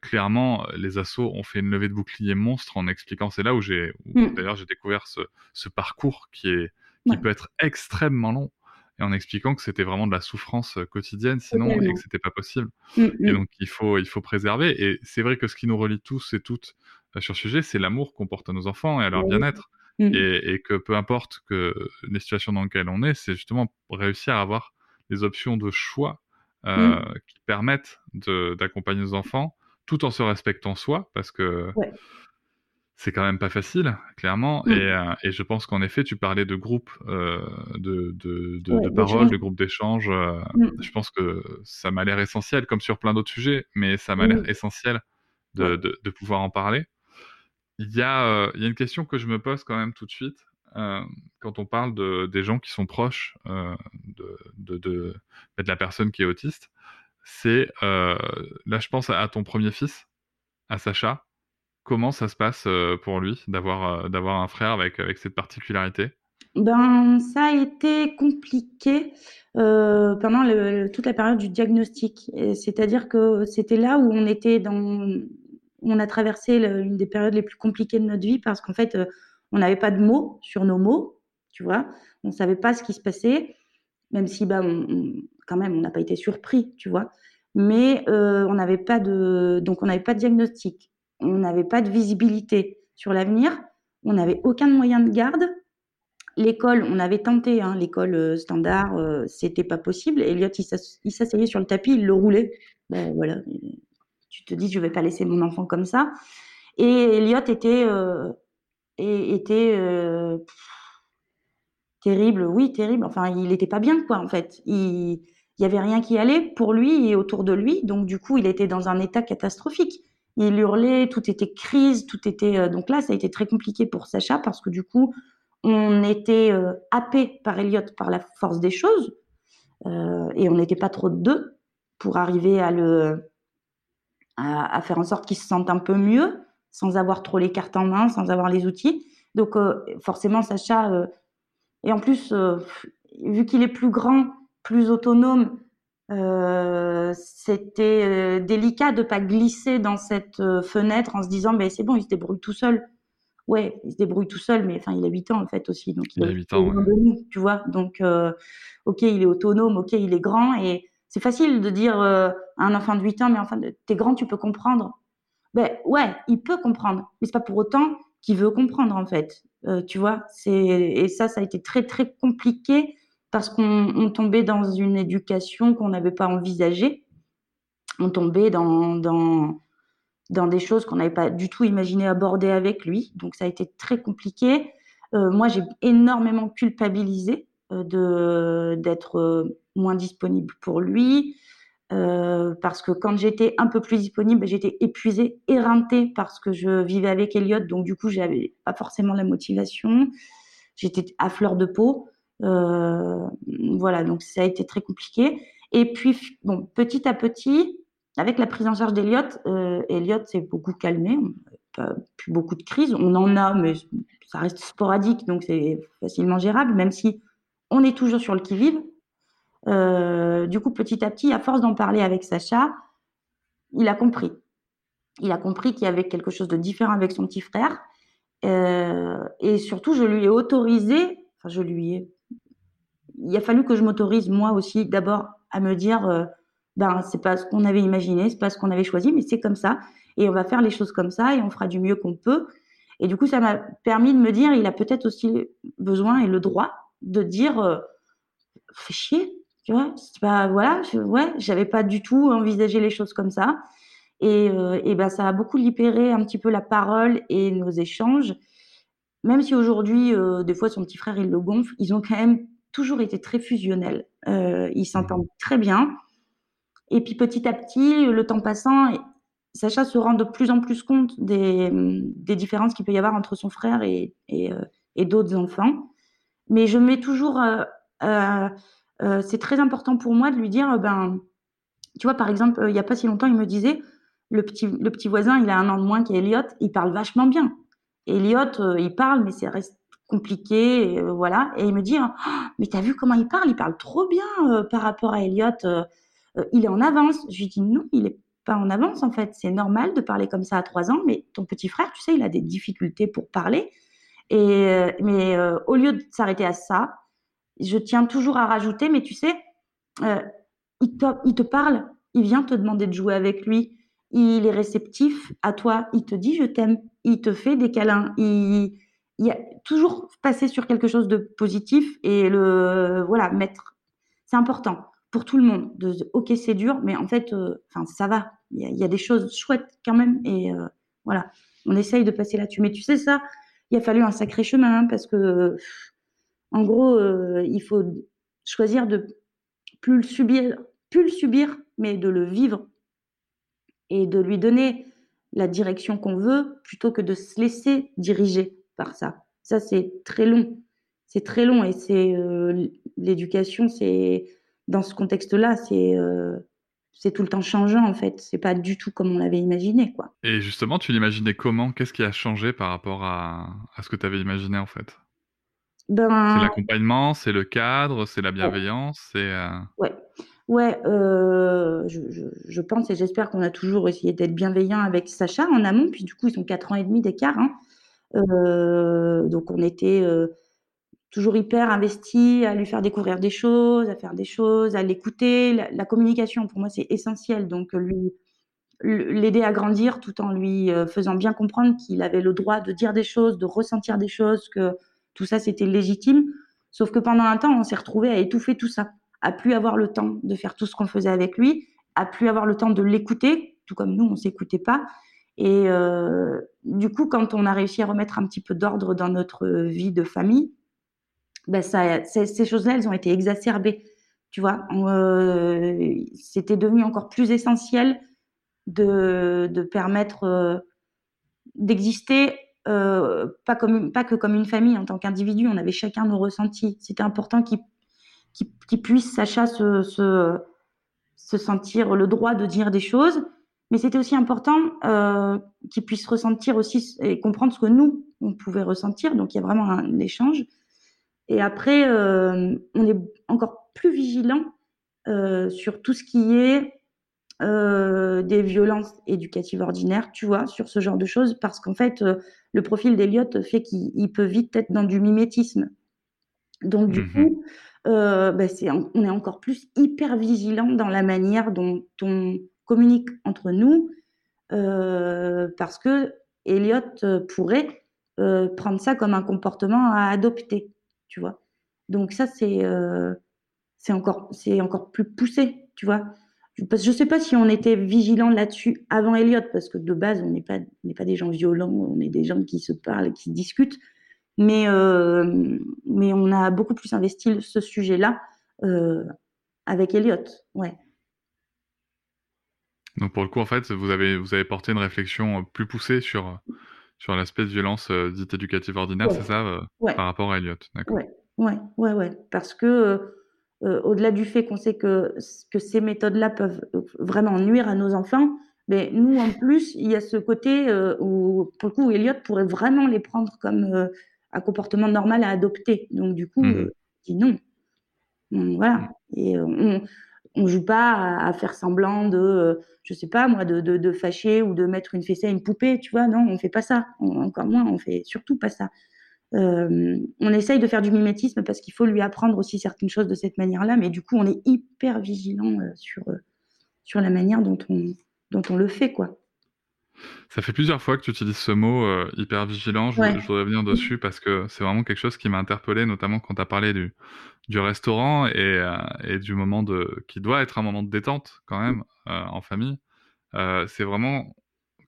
[SPEAKER 2] clairement, les assos ont fait une levée de bouclier monstre en expliquant, c'est là où j'ai, mmh. d'ailleurs j'ai découvert ce, ce, parcours qui, est, qui peut être extrêmement long et en expliquant que c'était vraiment de la souffrance quotidienne sinon et que c'était pas possible. Mmh, mmh. Et donc il faut, il faut préserver. Et c'est vrai que ce qui nous relie tous et toutes sur ce sujet, c'est l'amour qu'on porte à nos enfants et à leur bien-être. Mmh. Et, que peu importe que les situations dans lesquelles on est, c'est justement réussir à avoir des options de choix euh, qui permettent d'accompagner nos enfants tout en se respectant soi, parce que c'est quand même pas facile, clairement. Mm. Euh, et, je pense qu'en effet, tu parlais de groupes euh, de, de, de, paroles, de groupes d'échange. Euh, mm. Je pense que ça m'a l'air essentiel, comme sur plein d'autres sujets, mais ça m'a l'air essentiel de, de, pouvoir en parler. Il y, a, il y a une question que je me pose quand même tout de suite. quand on parle de, des gens qui sont proches de, de, de, la personne qui est autiste, c'est là je pense à ton premier fils, à Sacha, Comment ça se passe euh, pour lui d'avoir euh, d'avoir un frère avec, avec cette particularité?
[SPEAKER 3] Ben, ça a été compliqué euh, pendant toute la période du diagnostic. C'est-à-dire que c'était là où on était dans, on a traversé une des périodes les plus compliquées de notre vie parce qu'en fait, on n'avait pas de mots sur nos mots, tu vois? On savait pas ce qui se passait, même si, ben, quand même, on n'a pas été surpris, tu vois? Mais on n'avait pas de, donc on n'avait pas de diagnostic on n'avait pas de visibilité sur l'avenir, on n'avait aucun moyen de garde. L'école, on avait tenté, hein, l'école euh, standard, euh, c'était pas possible. Elliot, il s'asseyait sur le tapis, il le roulait. Voilà, tu te dis, je vais pas laisser mon enfant comme ça. Et Elliot était, euh, était terrible, oui, terrible. Enfin, il n'était pas bien, quoi, en fait. Il n'y avait rien qui allait pour lui et autour de lui. Donc, du coup, il était dans un état catastrophique il hurlait, tout était crise, tout était. Euh, donc là, ça a été très compliqué pour Sacha parce que du coup, on était euh, happé par Elliot par la force des choses euh, et on n'était pas trop deux pour arriver à le à, faire en sorte qu'il se sente un peu mieux sans avoir trop les cartes en main, sans avoir les outils. Donc forcément, Sacha et en plus, vu qu'il est plus grand, plus autonome, euh, c'était euh, délicat de pas glisser dans cette euh, fenêtre en se disant mais c'est bon il se débrouille tout seul. Ouais il se débrouille tout seul mais enfin il a 8 ans en fait aussi donc
[SPEAKER 2] il, a 8 ans
[SPEAKER 3] tu vois. Donc ok il est autonome ok il est grand et c'est facile de dire à un enfant de 8 ans mais enfin t'es grand tu peux comprendre. Ben ouais il peut comprendre mais c'est pas pour autant qu'il veut comprendre en fait. Tu vois c'est et ça ça a été très très compliqué parce qu'on tombait dans une éducation qu'on n'avait pas envisagée. on tombait dans, dans, des choses qu'on n'avait pas du tout imaginé aborder avec lui. Donc ça a été très compliqué. Euh, moi, j'ai énormément culpabilisé euh, d'être euh, moins disponible pour lui. parce que quand j'étais un peu plus disponible, j'étais épuisée, éreintée parce que je vivais avec Elliot, donc du coup, j'avais pas forcément la motivation. J'étais à fleur de peau. Voilà, donc ça a été très compliqué. Et puis, bon, petit à petit, avec la prise en charge d'Eliott, euh, Elliot s'est beaucoup calmé, pas plus beaucoup de crises. On en a, mais ça reste sporadique, donc c'est facilement gérable, même si on est toujours sur le qui-vive. Euh, du coup, petit à petit, à force d'en parler avec Sacha, il a compris. Il a compris qu'il y avait quelque chose de différent avec son petit frère. Euh, et surtout, je lui ai autorisé, enfin, je lui ai. Il a fallu que je m'autorise moi aussi d'abord à me dire euh, ben c'est pas ce qu'on avait imaginé, c'est pas ce qu'on avait choisi, mais c'est comme ça et on va faire les choses comme ça et on fera du mieux qu'on peut. Et du coup, ça m'a permis de me dire, il a peut-être aussi besoin et le droit de dire, euh, fais chier, tu vois, c'est pas voilà, je, ouais, j'avais pas du tout envisagé les choses comme ça. Et, euh, et ben ça a beaucoup libéré un petit peu la parole et nos échanges. Même si aujourd'hui, euh, des fois, son petit frère, il le gonfle, ils ont quand même toujours été très fusionnels. Euh, ils s'entendent très bien. Et puis petit à petit, le temps passant, Sacha se rend de plus en plus compte des, des différences qu'il peut y avoir entre son frère et, et, euh, et d'autres enfants. Mais je mets toujours, euh, euh, c'est très important pour moi de lui dire, ben, tu vois, par exemple, il n'y a pas si longtemps, il me disait, le petit, le petit voisin, il a un an de moins qu'Eliott, il parle vachement bien. Eliott, il parle, mais c'est reste compliqué, et, voilà. Et il me dit, oh, mais t'as vu comment il parle? Il parle trop bien par rapport à Eliott. il est en avance. Je lui dis, non, il est pas en avance en fait. C'est normal de parler comme ça à trois ans, mais ton petit frère, tu sais, il a des difficultés pour parler. Et euh, mais euh, au lieu de s'arrêter à ça, je tiens toujours à rajouter, mais tu sais, euh, il, te, il te parle, il vient te demander de jouer avec lui, il est réceptif à toi, il te dit je t'aime, il te fait des câlins, il, il y a toujours passer sur quelque chose de positif et le voilà mettre, c'est important pour tout le monde. De, ok, c'est dur, mais en fait, euh, ça va. Il y, y, a des choses chouettes quand même, et euh, voilà, on essaye de passer là-dessus. Mais tu sais ça, il a fallu un sacré chemin hein, parce que, en gros, euh, il faut choisir de plus le subir, plus le subir, mais de le vivre et de lui donner la direction qu'on veut plutôt que de se laisser diriger par ça. Ça, c'est très long. C'est très long et c'est euh, l'éducation, c'est dans ce contexte-là, c'est euh, c'est tout le temps changeant en fait. C'est pas du tout comme on l'avait imaginé, quoi.
[SPEAKER 2] Et justement, tu l'imaginais comment? Qu'est-ce qui a changé par rapport à, à ce que tu avais imaginé en fait?
[SPEAKER 3] Ben...
[SPEAKER 2] C'est l'accompagnement, c'est le cadre, c'est la bienveillance, c'est. Euh...
[SPEAKER 3] Ouais. Ouais, euh, je, je, je, pense et j'espère qu'on a toujours essayé d'être bienveillant avec Sacha en amont, puis du coup ils sont quatre ans et demi d'écart, hein. Euh, donc on était euh, toujours hyper investi à lui faire découvrir des choses, à faire des choses, à l'écouter. La, la, communication, pour moi, c'est essentiel. Donc, lui l'aider à grandir tout en lui euh, faisant bien comprendre qu'il avait le droit de dire des choses, de ressentir des choses, que tout ça, c'était légitime. Sauf que pendant un temps, on s'est retrouvé à étouffer tout ça, à plus avoir le temps de faire tout ce qu'on faisait avec lui, à plus avoir le temps de l'écouter, tout comme nous, on s'écoutait pas. Et euh, du coup, quand on a réussi à remettre un petit peu d'ordre dans notre vie de famille, ben ça, ces choses-là, elles ont été exacerbées. Tu vois, euh, c'était devenu encore plus essentiel de, de permettre euh, d'exister, pas, comme, pas que comme une famille, en tant qu'individu, on avait chacun nos ressentis. C'était important qu'il qu puisse, Sacha, se, se, sentir le droit de dire des choses, mais c'était aussi important euh, qu'il puisse ressentir aussi et comprendre ce que nous, on pouvait ressentir. Donc il y a vraiment un échange. Et après, euh, on est encore plus vigilant euh, sur tout ce qui est des violences éducatives ordinaires, tu vois, sur ce genre de choses, parce qu'en fait, le profil d'Eliott fait qu'il peut vite être dans du mimétisme. Donc, du mmh coup, euh, bah, c'est, on est encore plus hyper vigilant dans la manière dont on communique entre nous, euh, parce que Eliott pourrait prendre ça comme un comportement à adopter tu vois. Donc ça, c'est euh, encore, encore plus poussé, tu vois. je ne sais pas si on était vigilant là-dessus avant Elliot, parce que de base, on n'est pas, pas des gens violents, on est des gens qui se parlent, qui discutent. Mais, euh, mais on a beaucoup plus investi ce sujet-là euh, avec Elliot. Ouais.
[SPEAKER 2] Donc pour le coup, en fait, vous avez, vous avez porté une réflexion plus poussée sur, sur l'aspect de violence dite éducative ordinaire, c'est ça, par rapport à Elliot
[SPEAKER 3] D'accord. Ouais, ouais, ouais, ouais. Parce que euh, au-delà du fait qu'on sait que, que ces méthodes-là peuvent euh, vraiment nuire à nos enfants, mais nous, en plus, il y a ce côté euh, où, pour le coup, Elliot pourrait vraiment les prendre comme un comportement normal à adopter. Donc, du coup, mmh. dit non. voilà. Et on ne joue pas à, faire semblant de, je sais pas moi, de, fâcher ou de mettre une fessée à une poupée, tu vois. Non, on fait pas ça. encore moins, on fait surtout pas ça. Euh, on essaye de faire du mimétisme parce qu'il faut lui apprendre aussi certaines choses de cette manière-là, mais du coup, on est hyper vigilant euh, sur, euh, sur la manière dont on, dont on le fait, quoi.
[SPEAKER 2] Ça fait plusieurs fois que tu utilises ce mot hyper vigilant. Je, voudrais venir dessus parce que c'est vraiment quelque chose qui m'a interpellé, notamment quand tu as parlé du, du restaurant et, et, du moment de qui doit être un moment de détente quand même en famille. c'est vraiment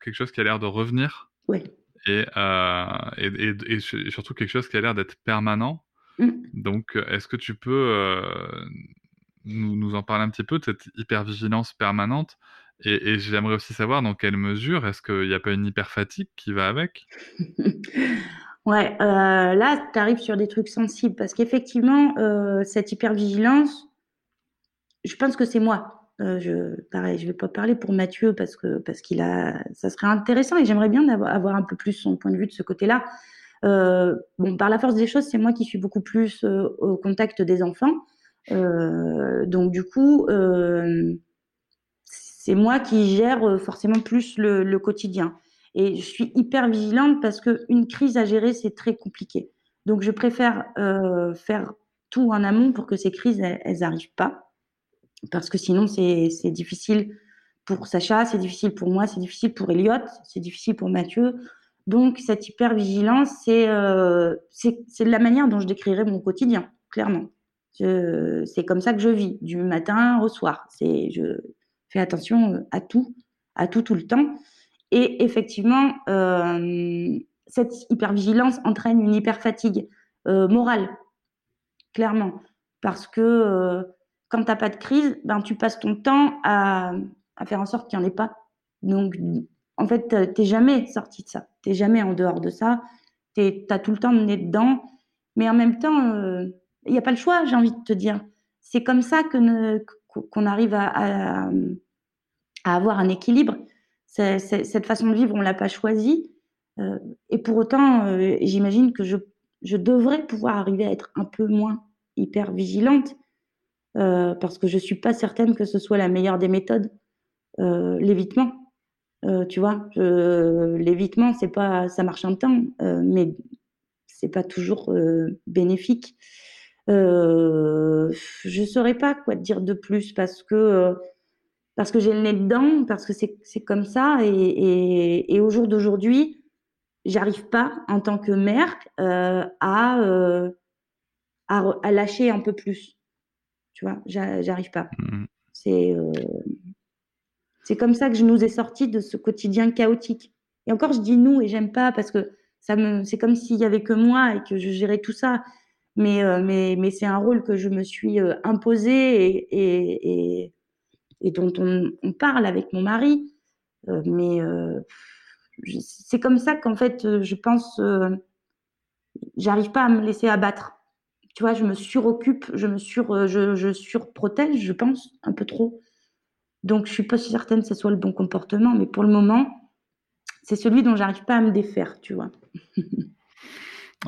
[SPEAKER 2] quelque chose qui a l'air de revenir.
[SPEAKER 3] Ouais.
[SPEAKER 2] Euh, et, et, et, surtout quelque chose qui a l'air d'être permanent. Mmh. Donc, est-ce que tu peux euh, nous, nous, en parler un petit peu de cette hypervigilance permanente? Et, j'aimerais aussi savoir dans quelle mesure est-ce qu'il n'y a pas une hyperfatigue qui va avec?
[SPEAKER 3] Ouais, euh, là, tu arrives sur des trucs sensibles parce qu'effectivement, cette hypervigilance, je pense que c'est moi. Euh, je, pareil, je vais pas parler pour Mathieu parce que parce qu'il a, ça serait intéressant et j'aimerais bien avoir, avoir, un peu plus son point de vue de ce côté-là. Euh, bon, par la force des choses, c'est moi qui suis beaucoup plus euh, au contact des enfants, donc du coup, c'est moi qui gère forcément plus le, quotidien. Et je suis hyper vigilante parce que une crise à gérer, c'est très compliqué. Donc je préfère faire tout en amont pour que ces crises, elles n'arrivent pas parce que sinon c'est difficile pour Sacha, c'est difficile pour moi, c'est difficile pour Elliot, c'est difficile pour Mathieu. Donc cette hypervigilance, euh, c'est c'est la manière dont je décrirais mon quotidien, clairement. C'est comme ça que je vis, du matin au soir. Je fais attention à tout, à tout tout le temps. Et effectivement, euh, cette hypervigilance entraîne une hyperfatigue euh, morale, clairement, parce que euh, quand tu n'as pas de crise, ben, tu passes ton temps à, faire en sorte qu'il n'y en ait pas. Donc, en fait, tu n'es jamais sorti de ça. Tu n'es jamais en dehors de ça. Tu as tout le temps mené dedans. Mais en même temps, il euh, n'y a pas le choix, j'ai envie de te dire. C'est comme ça que qu'on arrive à, avoir un équilibre. cette façon de vivre, on ne l'a pas choisie. Euh, et pour autant, euh, j'imagine que je, devrais pouvoir arriver à être un peu moins hyper vigilante euh, parce que je suis pas certaine que ce soit la meilleure des méthodes. L'évitement, tu vois, l'évitement, c'est pas, ça marche un temps, mais c'est pas toujours bénéfique. Je saurais pas quoi te dire de plus parce que parce que j'ai le nez dedans, parce que c'est comme ça. Et, et, et au jour d'aujourd'hui, j'arrive pas, en tant que mère, euh, à, euh, à, à, lâcher un peu plus. Tu vois, j'arrive pas. Mmh. C'est euh, c'est comme ça que je nous ai sortis de ce quotidien chaotique. Et encore, je dis nous et j'aime pas parce que ça me, c'est comme s'il y avait que moi et que je gérais tout ça. Mais, euh, mais, mais c'est un rôle que je me suis euh, imposé et, et, et, dont on, parle avec mon mari. mais c'est comme ça qu'en fait, je pense, j'arrive pas à me laisser abattre tu vois, je me suroccupe, je me sur, euh, je, je surprotège, je pense, un peu trop. Donc, je suis pas certaine que ce soit le bon comportement, mais pour le moment, c'est celui dont j'arrive pas à me défaire, tu vois.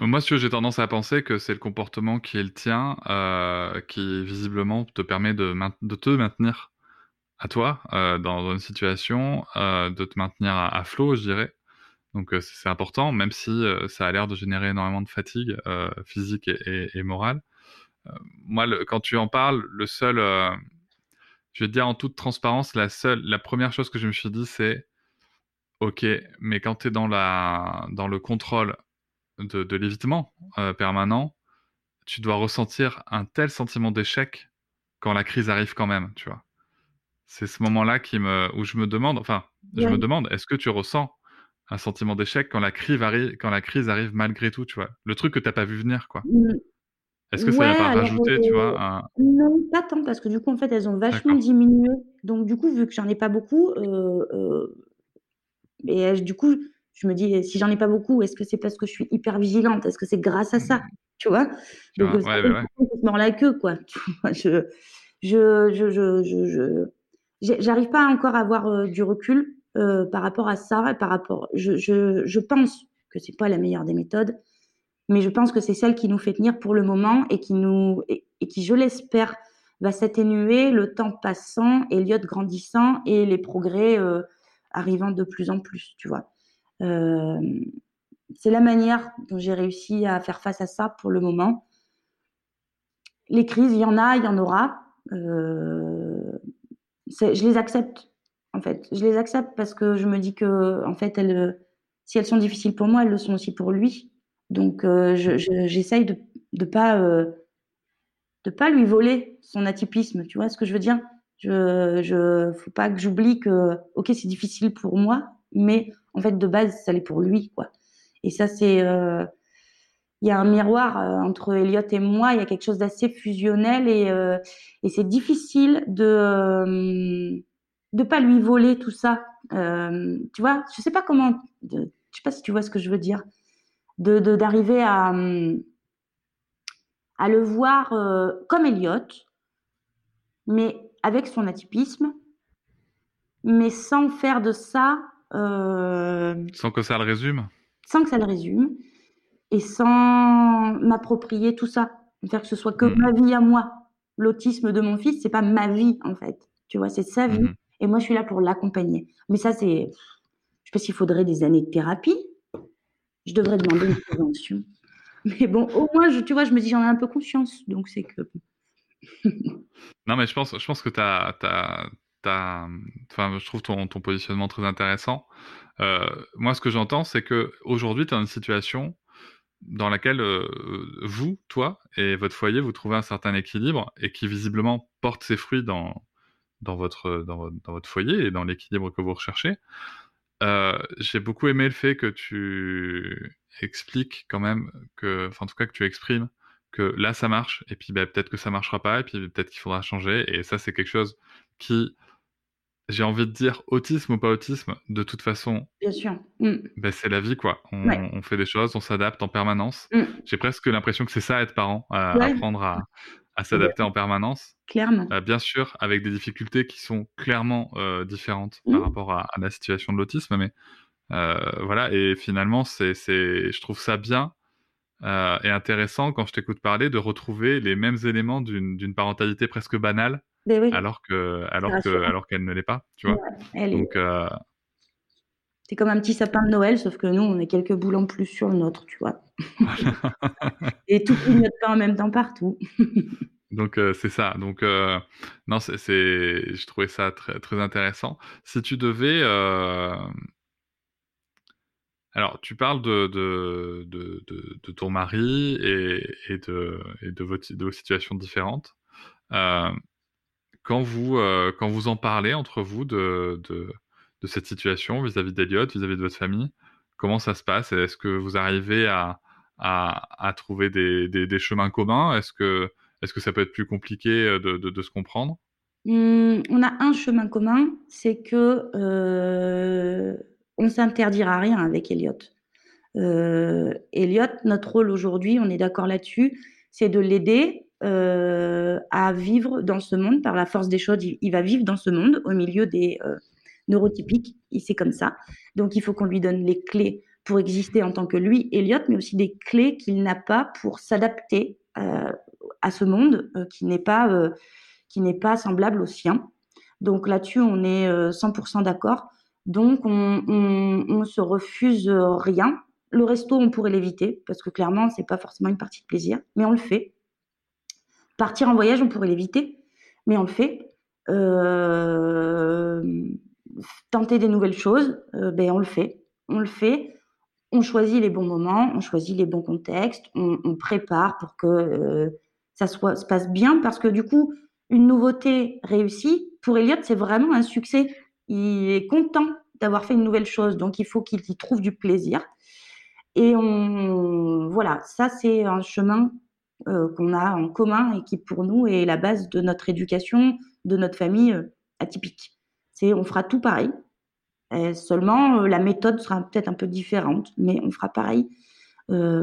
[SPEAKER 2] Moi, j'ai tendance à penser que c'est le comportement qui est le tien, euh, qui visiblement te permet de, te maintenir à toi euh, dans une situation, euh, de te maintenir à, flot, je dirais. Donc c'est important, même si ça a l'air de générer énormément de fatigue physique et, morale. moi, quand tu en parles, le seul, je vais te dire en toute transparence, la seule, la première chose que je me suis dit, c'est ok, mais quand tu es dans la, dans le contrôle de, de l'évitement permanent, tu dois ressentir un tel sentiment d'échec quand la crise arrive quand même, tu vois. c'est ce moment-là qui me, où je me demande, enfin, je me demande, est-ce que tu ressens un sentiment d'échec quand la crise arrive, quand la crise arrive malgré tout, tu vois, le truc que t'as pas vu venir, quoi. Mmh. Est-ce que ça n'a pas rajouté, tu vois, un...
[SPEAKER 3] Non, pas tant, parce que du coup, en fait, elles ont vachement diminué. Donc, du coup, vu que j'en ai pas beaucoup, euh, euh, et du coup, je me dis, si j'en ai pas beaucoup, est-ce que c'est parce que je suis hyper vigilante? Est-ce que c'est grâce à ça? Mmh. Tu vois? Donc, ouais, ouais, ouais. je mords la queue, quoi. je, je, je, je, je, j'arrive pas encore à avoir euh, du recul euh, par rapport à ça, par rapport. Je, je, je pense que c'est pas la meilleure des méthodes, mais je pense que c'est celle qui nous fait tenir pour le moment et qui nous et, qui, je l'espère, va s'atténuer le temps passant, Elliot grandissant et les progrès euh, arrivant de plus en plus, tu vois. Euh, c'est la manière dont j'ai réussi à faire face à ça pour le moment. Les crises, il y en a, il y en aura. Euh, je les accepte, en fait. Je les accepte parce que je me dis que, en fait, elles, si elles sont difficiles pour moi, elles le sont aussi pour lui. Donc, euh, j'essaye de ne pas, pas lui voler son atypisme. Tu vois ce que je veux dire? Je ne faut pas que j'oublie que, ok, c'est difficile pour moi, mais en fait, de base, ça l'est pour lui. quoi. Et ça, c'est. Euh, il y a un miroir entre Elliot et moi, il y a quelque chose d'assez fusionnel et, et c'est difficile de de pas lui voler tout ça. tu vois, je sais pas comment, je sais pas si tu vois ce que je veux dire de d'arriver à, à le voir euh, comme Elliot, mais avec son atypisme, mais sans faire de ça. Euh,
[SPEAKER 2] sans que ça le résume
[SPEAKER 3] Sans que ça le résume, et sans m'approprier tout ça. Faire que ce soit que hmm. ma vie à moi. L'autisme de mon fils, c'est pas ma vie, en fait. Tu vois, c'est sa vie. Hmm. Et moi, je suis là pour l'accompagner. Mais ça, c'est. Je sais pas s'il faudrait des années de thérapie, je devrais demander une prévention. Mais bon, au moins, je, tu vois, je me dis, j'en ai un peu conscience. Donc, c'est que.
[SPEAKER 2] non, mais je pense, je pense que tu as, Enfin, je trouve ton, positionnement très intéressant. Euh, moi, ce que j'entends, c'est que aujourd'hui, tu es dans une situation dans laquelle euh, vous, toi et votre foyer, vous trouvez un certain équilibre et qui visiblement porte ses fruits dans, dans, votre, dans, votre foyer et dans l'équilibre que vous recherchez. Euh, j'ai beaucoup aimé le fait que tu expliques quand même que, enfin en tout cas que tu exprimes que là ça marche et puis bah, peut-être que ça marchera pas et puis peut-être qu'il faudra changer et ça c'est quelque chose qui j'ai envie de dire autisme ou pas autisme, de toute façon,
[SPEAKER 3] Bien sûr. Mmh.
[SPEAKER 2] Bah, c'est la vie quoi. On, fait des choses, on s'adapte en permanence. Mmh. J'ai presque l'impression que c'est ça être parent, apprendre à, à s'adapter en permanence.
[SPEAKER 3] Clairement.
[SPEAKER 2] Euh, bien sûr, avec des difficultés qui sont clairement euh, différentes par mmh. rapport à, la situation de l'autisme, mais euh, voilà. Et finalement, c'est, c'est, je trouve ça bien et intéressant quand je t'écoute parler de retrouver les mêmes éléments d'une, d'une parentalité presque banale,
[SPEAKER 3] ben
[SPEAKER 2] alors que, alors que, alors qu'elle ne l'est pas, tu vois. Donc
[SPEAKER 3] c'est comme un petit sapin de Noël, sauf que nous, on a quelques boules en plus sur le nôtre, tu vois. et tout clignote pas en même temps partout.
[SPEAKER 2] Donc euh, c'est ça. Donc euh, non, c'est, je trouvais ça très, très intéressant. Si tu devais, euh, alors tu parles de de, de, de, ton mari et, et de et vos, de vos situations différentes. Quand vous quand vous en parlez entre vous de de cette situation vis-à-vis d'Eliott, vis-à-vis de votre famille Comment ça se passe? Est-ce que vous arrivez à, à, trouver des, des, chemins communs? Est-ce que, est que ça peut être plus compliqué euh, de, de, se comprendre?
[SPEAKER 3] Mmh, On a un chemin commun, c'est que euh, on s'interdira rien avec Elliot. Euh, Elliot, notre rôle aujourd'hui, on est d'accord là-dessus, c'est de l'aider euh, à vivre dans ce monde par la force des choses. Il, va vivre dans ce monde au milieu des, neurotypique, c'est comme ça. Donc il faut qu'on lui donne les clés pour exister en tant que lui, Elliot, mais aussi des clés qu'il n'a pas pour s'adapter euh, à ce monde euh, qui n'est pas euh, qui n'est pas semblable au sien. Donc là-dessus, on est 100% d'accord. Donc on, on, se refuse rien. Le resto, on pourrait l'éviter parce que clairement, c'est pas forcément une partie de plaisir, mais on le fait. Partir en voyage, on pourrait l'éviter, mais on le fait. Euh, tenter des nouvelles choses, euh, ben on le fait. On le fait. On choisit les bons moments, on choisit les bons contextes, on, prépare pour que euh, ça se passe bien parce que du coup, une nouveauté réussie pour Elliot, c'est vraiment un succès. Il est content d'avoir fait une nouvelle chose, donc il faut qu'il y trouve du plaisir. Et on, voilà, ça c'est un chemin qu'on a en commun et qui pour nous est la base de notre éducation, de notre famille euh, atypique. C'est on fera tout pareil, seulement la méthode sera peut-être un peu différente, mais on fera pareil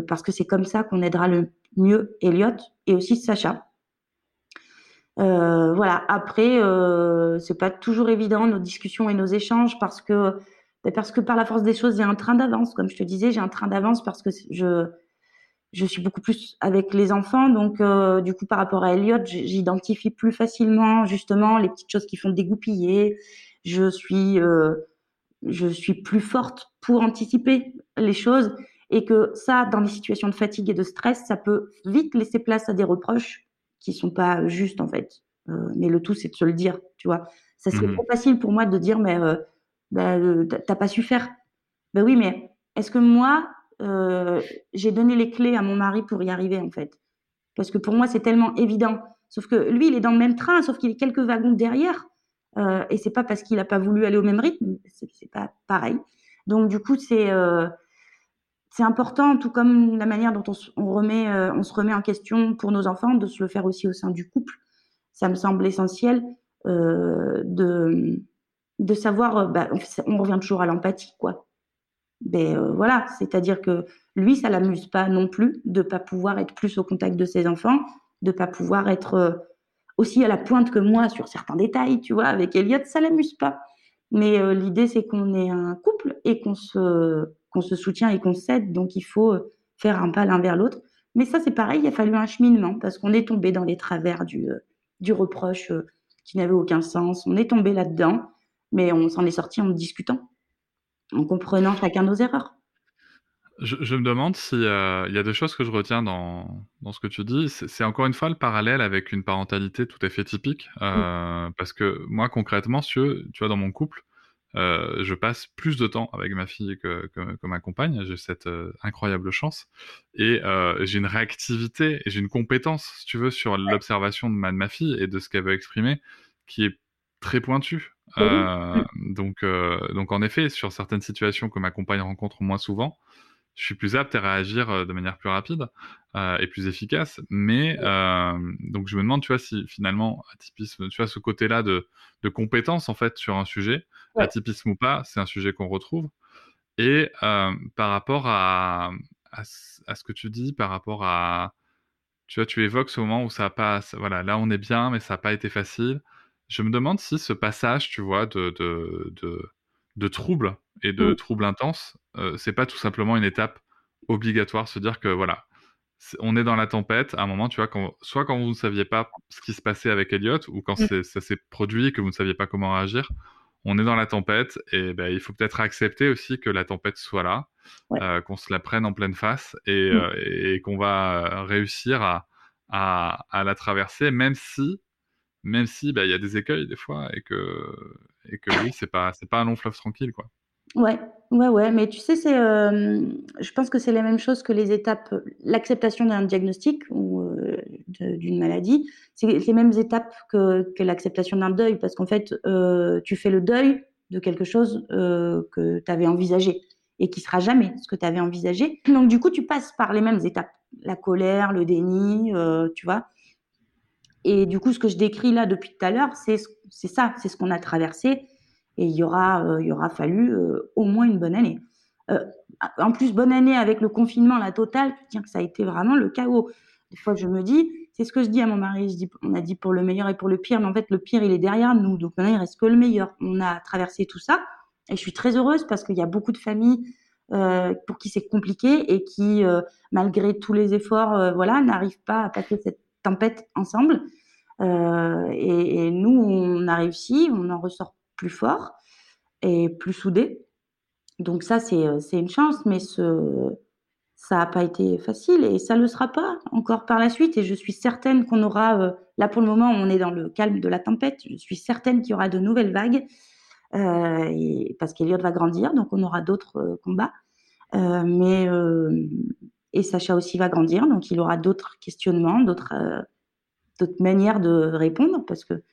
[SPEAKER 3] parce que c'est comme ça qu'on aidera le mieux Elliot et aussi Sacha. Euh, voilà. Après, euh, c'est pas toujours évident nos discussions et nos échanges parce que ben, parce que par la force des choses, j'ai un train d'avance. Comme je te disais, j'ai un train d'avance parce que je je suis beaucoup plus avec les enfants. Donc, euh, du coup, par rapport à Elliot, j'identifie plus facilement justement les petites choses qui font dégoupiller. Je suis euh, je suis plus forte pour anticiper les choses et que ça, dans des situations de fatigue et de stress, ça peut vite laisser place à des reproches qui sont pas justes en fait. Euh, mais le tout, c'est de se le dire, tu vois. Ça serait mmh trop facile pour moi de dire, mais bah, t'as pas su faire. Ben oui, mais est-ce que moi, euh, j'ai donné les clés à mon mari pour y arriver en fait Parce que pour moi, c'est tellement évident. Sauf que lui, il est dans le même train, sauf qu'il est quelques wagons derrière. Euh, et c'est pas parce qu'il a pas voulu aller au même rythme, c'est pas pareil. Donc du coup, c'est euh, c'est important, tout comme la manière dont on, remet, euh, on se remet en question pour nos enfants, de se le faire aussi au sein du couple. Ça me semble essentiel de, de savoir. Bah, on, revient toujours à l'empathie, quoi. Ben euh, voilà, c'est-à-dire que lui, ça l'amuse pas non plus de pas pouvoir être plus au contact de ses enfants, de pas pouvoir être euh, aussi à la pointe que moi sur certains détails, tu vois. Avec Elliot, ça l'amuse pas. Mais euh, l'idée, c'est qu'on est un couple et qu'on se se soutient et qu'on s'aide. Donc, il faut faire un pas l'un vers l'autre. Mais ça, c'est pareil, il a fallu un cheminement parce qu'on est tombé dans les travers du, du reproche qui n'avait aucun sens. On est tombé là-dedans, mais on s'en est sorti en discutant, en comprenant chacun nos erreurs.
[SPEAKER 2] Je, je me demande s'il euh, y a deux choses que je retiens dans, dans ce que tu dis. C'est encore une fois le parallèle avec une parentalité tout à fait typique. Euh, mmh. Parce que moi, concrètement, si tu, vois, dans mon couple, euh, je passe plus de temps avec ma fille que, que, que ma compagne. J'ai cette euh, incroyable chance. Et euh, j'ai une réactivité et j'ai une compétence, si tu veux, sur l'observation de ma, de ma fille et de ce qu'elle veut exprimer qui est très pointue. Euh, donc, donc, en effet, sur certaines situations que ma compagne rencontre moins souvent, je suis plus apte à réagir de manière plus rapide euh, et plus efficace. Mais euh, donc je me demande, tu vois, si finalement atypisme, tu vois, ce côté-là de, de compétence en fait sur un sujet, ouais. atypisme ou pas, c'est un sujet qu'on retrouve. Et euh, par rapport à, à, à, ce que tu dis, par rapport à, tu vois, tu évoques ce moment où ça a pas, voilà, là on est bien, mais ça n'a pas été facile. Je me demande si ce passage, tu vois, de, de, de, de troubles et de mmh. troubles intenses, euh, c'est pas tout simplement une étape obligatoire, se dire que voilà, on est dans la tempête à un moment, tu vois, quand, soit quand vous ne saviez pas ce qui se passait avec Elliot, ou quand mmh. ça s'est produit et que vous ne saviez pas comment réagir, on est dans la tempête et ben, il faut peut-être accepter aussi que la tempête soit là, ouais. euh, qu'on se la prenne en pleine face et, mmh. euh, et qu'on va réussir à, à, à, la traverser, même si, même si ben, il y a des écueils des fois et que, et que oui, c'est pas, c'est pas un long fleuve tranquille, quoi.
[SPEAKER 3] Ouais, ouais, ouais, mais tu sais, c'est, je pense que c'est la même chose que les étapes, l'acceptation d'un diagnostic ou d'une maladie, c'est les mêmes étapes que, que l'acceptation d'un deuil, parce qu'en fait, tu fais le deuil de quelque chose que tu avais envisagé et qui sera jamais ce que tu avais envisagé. Donc du coup, tu passes par les mêmes étapes, la colère, le déni, tu vois. Et du coup, ce que je décris là depuis tout à l'heure, c'est ça, c'est ce qu'on a traversé et il y aura, euh, il y aura fallu euh, au moins une bonne année. Euh, en plus, bonne année avec le confinement, la totale, tiens que ça a été vraiment le chaos. Des fois, je me dis, c'est ce que je dis à mon mari, je dis, on a dit pour le meilleur et pour le pire, mais en fait, le pire, il est derrière nous. Donc maintenant, il reste que le meilleur. On a traversé tout ça et je suis très heureuse parce qu'il y a beaucoup de familles pour qui c'est compliqué et qui, malgré tous les efforts, voilà, n'arrivent pas à passer cette tempête ensemble. Et, et, nous, on a réussi, on en ressort plus fort et plus soudé. Donc ça, c'est une chance, mais ce, ça n'a pas été facile et ça ne le sera pas encore par la suite. Et je suis certaine qu'on aura, euh, là pour le moment, on est dans le calme de la tempête. Je suis certaine qu'il y aura de nouvelles vagues euh, parce qu'Eliott va grandir, donc on aura d'autres euh, combats. Euh, mais et Sacha aussi va grandir, donc il aura d'autres questionnements, d'autres d'autres manières de répondre parce que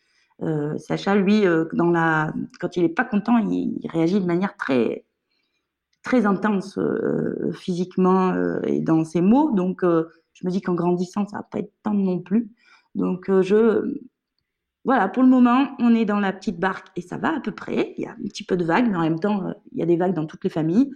[SPEAKER 3] Sacha, lui, la... quand il n'est pas content, il, réagit de manière très, très intense physiquement et dans ses mots. Donc, je me dis qu'en grandissant, ça va pas être tant non plus. Donc, je, voilà, pour le moment, on est dans la petite barque et ça va à peu près. Il y a un petit peu de vagues, mais en même temps, il y a des vagues dans toutes les familles.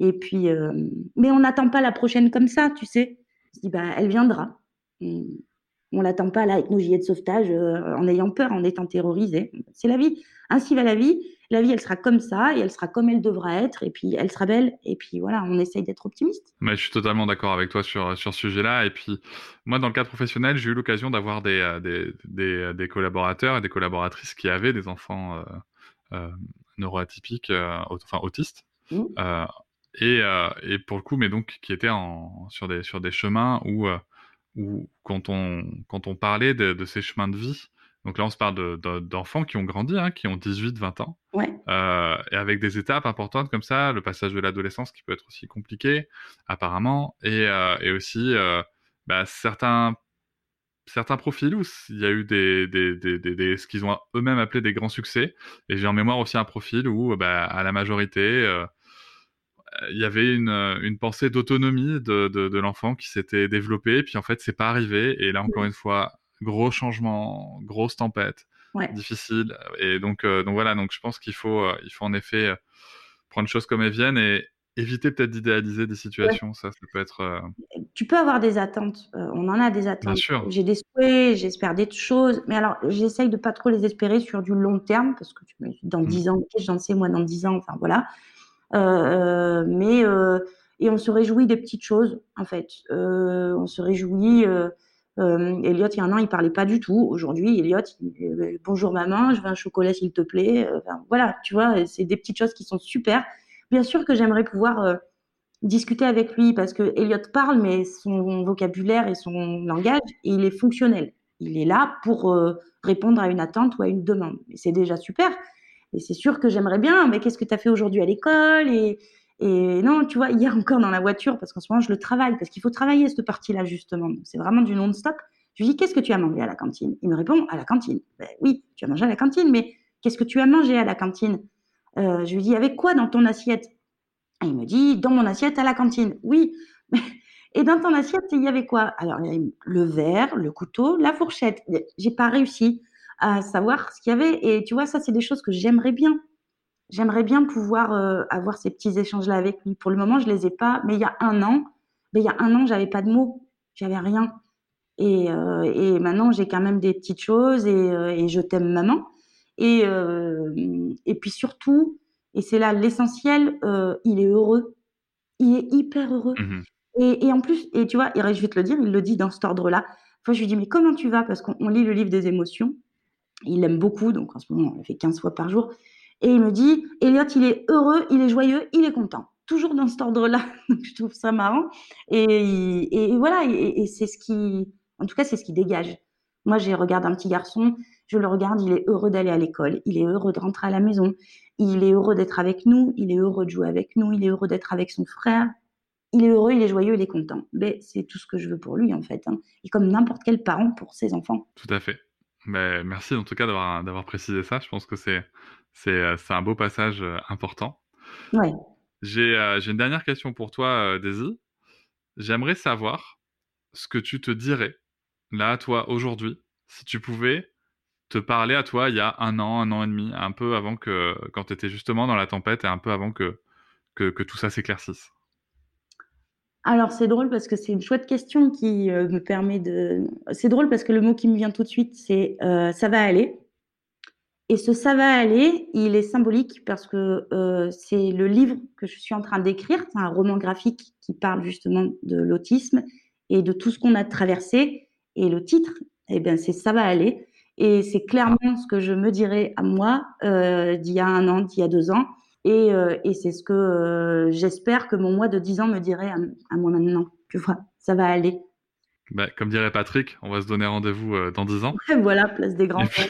[SPEAKER 3] Et puis, euh, mais on n'attend pas la prochaine comme ça, tu sais. On se dit, bah, elle viendra. on l'attend pas là avec nos gilets de sauvetage euh, en ayant peur, en étant terrorisé. C'est la vie. Ainsi va la vie. La vie, elle sera comme ça et elle sera comme elle devra être. Et puis, elle sera belle. Et puis, voilà, on essaye d'être optimiste.
[SPEAKER 2] Mais je suis totalement d'accord avec toi sur, sur ce sujet-là. Et puis, moi, dans le cadre professionnel, j'ai eu l'occasion d'avoir des, euh, des, des, des, collaborateurs et des collaboratrices qui avaient des enfants euh, neuroatypiques, enfin autistes. Mmh. Et, euh, et, pour le coup, mais donc qui était en, sur, des, sur des chemins où, euh, où quand, on, quand on parlait de, de, ces chemins de vie, donc là on se parle d'enfants qui ont grandi, hein, qui ont 18-20 ans,
[SPEAKER 3] ouais.
[SPEAKER 2] euh, et avec des étapes importantes comme ça, le passage de l'adolescence qui peut être aussi compliqué apparemment, et, et aussi bah, certains certains profils où il y a eu des, des, des, des ce qu'ils ont eux-mêmes appelé des grands succès. Et j'ai en mémoire aussi un profil où, bah, à la majorité, euh, il y avait une, euh, une pensée d'autonomie de, de, de l'enfant qui s'était développée, puis en fait, c'est pas arrivé. Et là, encore une fois, gros changement, grosse tempête,
[SPEAKER 3] ouais.
[SPEAKER 2] difficile. Et donc, euh, donc voilà, donc je pense qu'il faut, euh, il faut en effet euh, prendre les choses comme elles viennent et éviter peut-être d'idéaliser des situations. Ouais. Ça, ça peut être.
[SPEAKER 3] Tu peux avoir des attentes. on en a des attentes.
[SPEAKER 2] Bien sûr.
[SPEAKER 3] J'ai des souhaits, j'espère des choses. Mais alors, j'essaye de pas trop les espérer sur du long terme parce que dans 10 mmh. ans, j'en sais, moi, dans 10 ans, enfin voilà. Euh, mais euh, et on se réjouit des petites choses en fait. Euh, on se réjouit. Euh, Elliot, il y a un an, il parlait pas du tout. Aujourd'hui, Elliot, bonjour maman, je veux un chocolat s'il te plaît. Voilà, tu vois, c'est des petites choses qui sont super. Bien sûr que j'aimerais pouvoir euh, discuter avec lui parce que Elliot parle, mais son vocabulaire et son langage, il est fonctionnel. Il est là pour euh, répondre à une attente ou à une demande. C'est déjà super. Et c'est sûr que j'aimerais bien, mais qu'est-ce que tu as fait aujourd'hui à l'école et, non, tu vois, hier encore dans la voiture, parce qu'en ce moment, je le travaille, parce qu'il faut travailler cette partie-là, justement. C'est vraiment du non-stop. Je lui dis, qu'est-ce que tu as mangé à la cantine? Il me répond, à la cantine. Ben, oui, tu as mangé à la cantine, mais qu'est-ce que tu as mangé à la cantine? Euh, Je lui dis, avec quoi dans ton assiette? Et il me dit, dans mon assiette à la cantine. Oui, et dans ton assiette, il y avait quoi? Alors, le verre, le couteau, la fourchette. J'ai pas réussi à savoir ce qu'il y avait. Et tu vois, ça, c'est des choses que j'aimerais bien. J'aimerais bien pouvoir euh, avoir ces petits échanges-là avec lui. Pour le moment, je les ai pas. Mais il y a un an, mais il y a un an, j'avais pas de mots, j'avais rien. Et, euh, et maintenant, j'ai quand même des petites choses et, euh, et je t'aime maman. Et, et puis surtout, et c'est là l'essentiel, il est heureux. Il est hyper heureux.
[SPEAKER 2] Mmh
[SPEAKER 3] et, et, en plus, et tu vois, je vais te le dire, il le dit dans cet ordre-là. Enfin, je lui dis, mais comment tu vas? Parce qu'on lit le livre des émotions. Il l'aime beaucoup, donc en ce moment, on le fait 15 fois par jour. Et il me dit, Elliot, il est heureux, il est joyeux, il est content. Toujours dans cet ordre-là. Je trouve ça marrant. Et, voilà, et, c'est ce qui, en tout cas, c'est ce qui dégage. Moi, je regarde un petit garçon, je le regarde, il est heureux d'aller à l'école, il est heureux de rentrer à la maison, il est heureux d'être avec nous, il est heureux de jouer avec nous, il est heureux d'être avec son frère. Il est heureux, il est joyeux, il est content. Mais c'est tout ce que je veux pour lui, en fait. Hein. Et comme n'importe quel parent pour ses enfants.
[SPEAKER 2] Tout à fait. Mais merci en tout cas d'avoir d'avoir précisé ça. Je pense que c'est c'est euh, c'est un beau passage euh, important.
[SPEAKER 3] Ouais.
[SPEAKER 2] J'ai euh, j'ai une dernière question pour toi, Daisy. J'aimerais savoir ce que tu te dirais là, toi, aujourd'hui, si tu pouvais te parler à toi il y a un an, un an et demi, un peu avant que quand tu étais justement dans la tempête et un peu avant que que, que tout ça s'éclaircisse.
[SPEAKER 3] Alors c'est drôle parce que c'est une chouette question qui euh, me permet de. C'est drôle parce que le mot qui me vient tout de suite, c'est euh, ça va aller. Et ce ça va aller, il est symbolique parce que euh, c'est le livre que je suis en train d'écrire. C'est un roman graphique qui parle justement de l'autisme et de tout ce qu'on a traversé. Et le titre, eh bien, c'est ça va aller. Et c'est clairement ce que je me dirais à moi d'il y a un an, d'il y a deux ans. Et, euh, et c'est ce que euh, j'espère que mon moi de 10 ans me dirait à, à, moi maintenant. Tu vois, ça va aller.
[SPEAKER 2] Bah, comme dirait Patrick, on va se donner rendez-vous euh, dans 10 ans.
[SPEAKER 3] voilà, place des grands. Puis...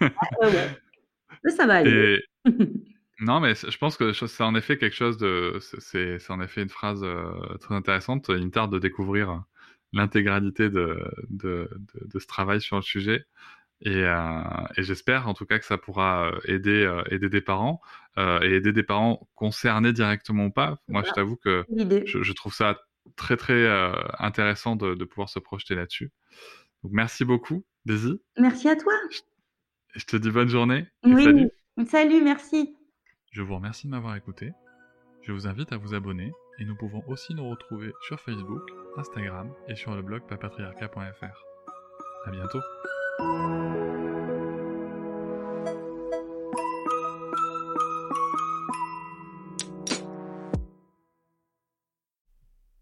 [SPEAKER 3] ouais, ouais. Mais ça va aller.
[SPEAKER 2] Et... non, mais je pense que c'est en effet quelque chose de. C'est en effet une phrase très intéressante. Il me tarde de découvrir l'intégralité de, de, de, de, ce travail sur le sujet. Et, et j'espère en tout cas que ça pourra aider, aider des parents et aider des parents concernés directement ou pas. Moi, je t'avoue que je, je, trouve ça très très intéressant de, de, pouvoir se projeter là-dessus. Donc merci beaucoup, Daisy.
[SPEAKER 3] Merci à toi.
[SPEAKER 2] Je, je te dis bonne journée.
[SPEAKER 3] oui. Salut. Salut, merci.
[SPEAKER 2] Je vous remercie de m'avoir écouté. Je vous invite à vous abonner et nous pouvons aussi nous retrouver sur Facebook, Instagram et sur le blog papatriarca.fr. À bientôt.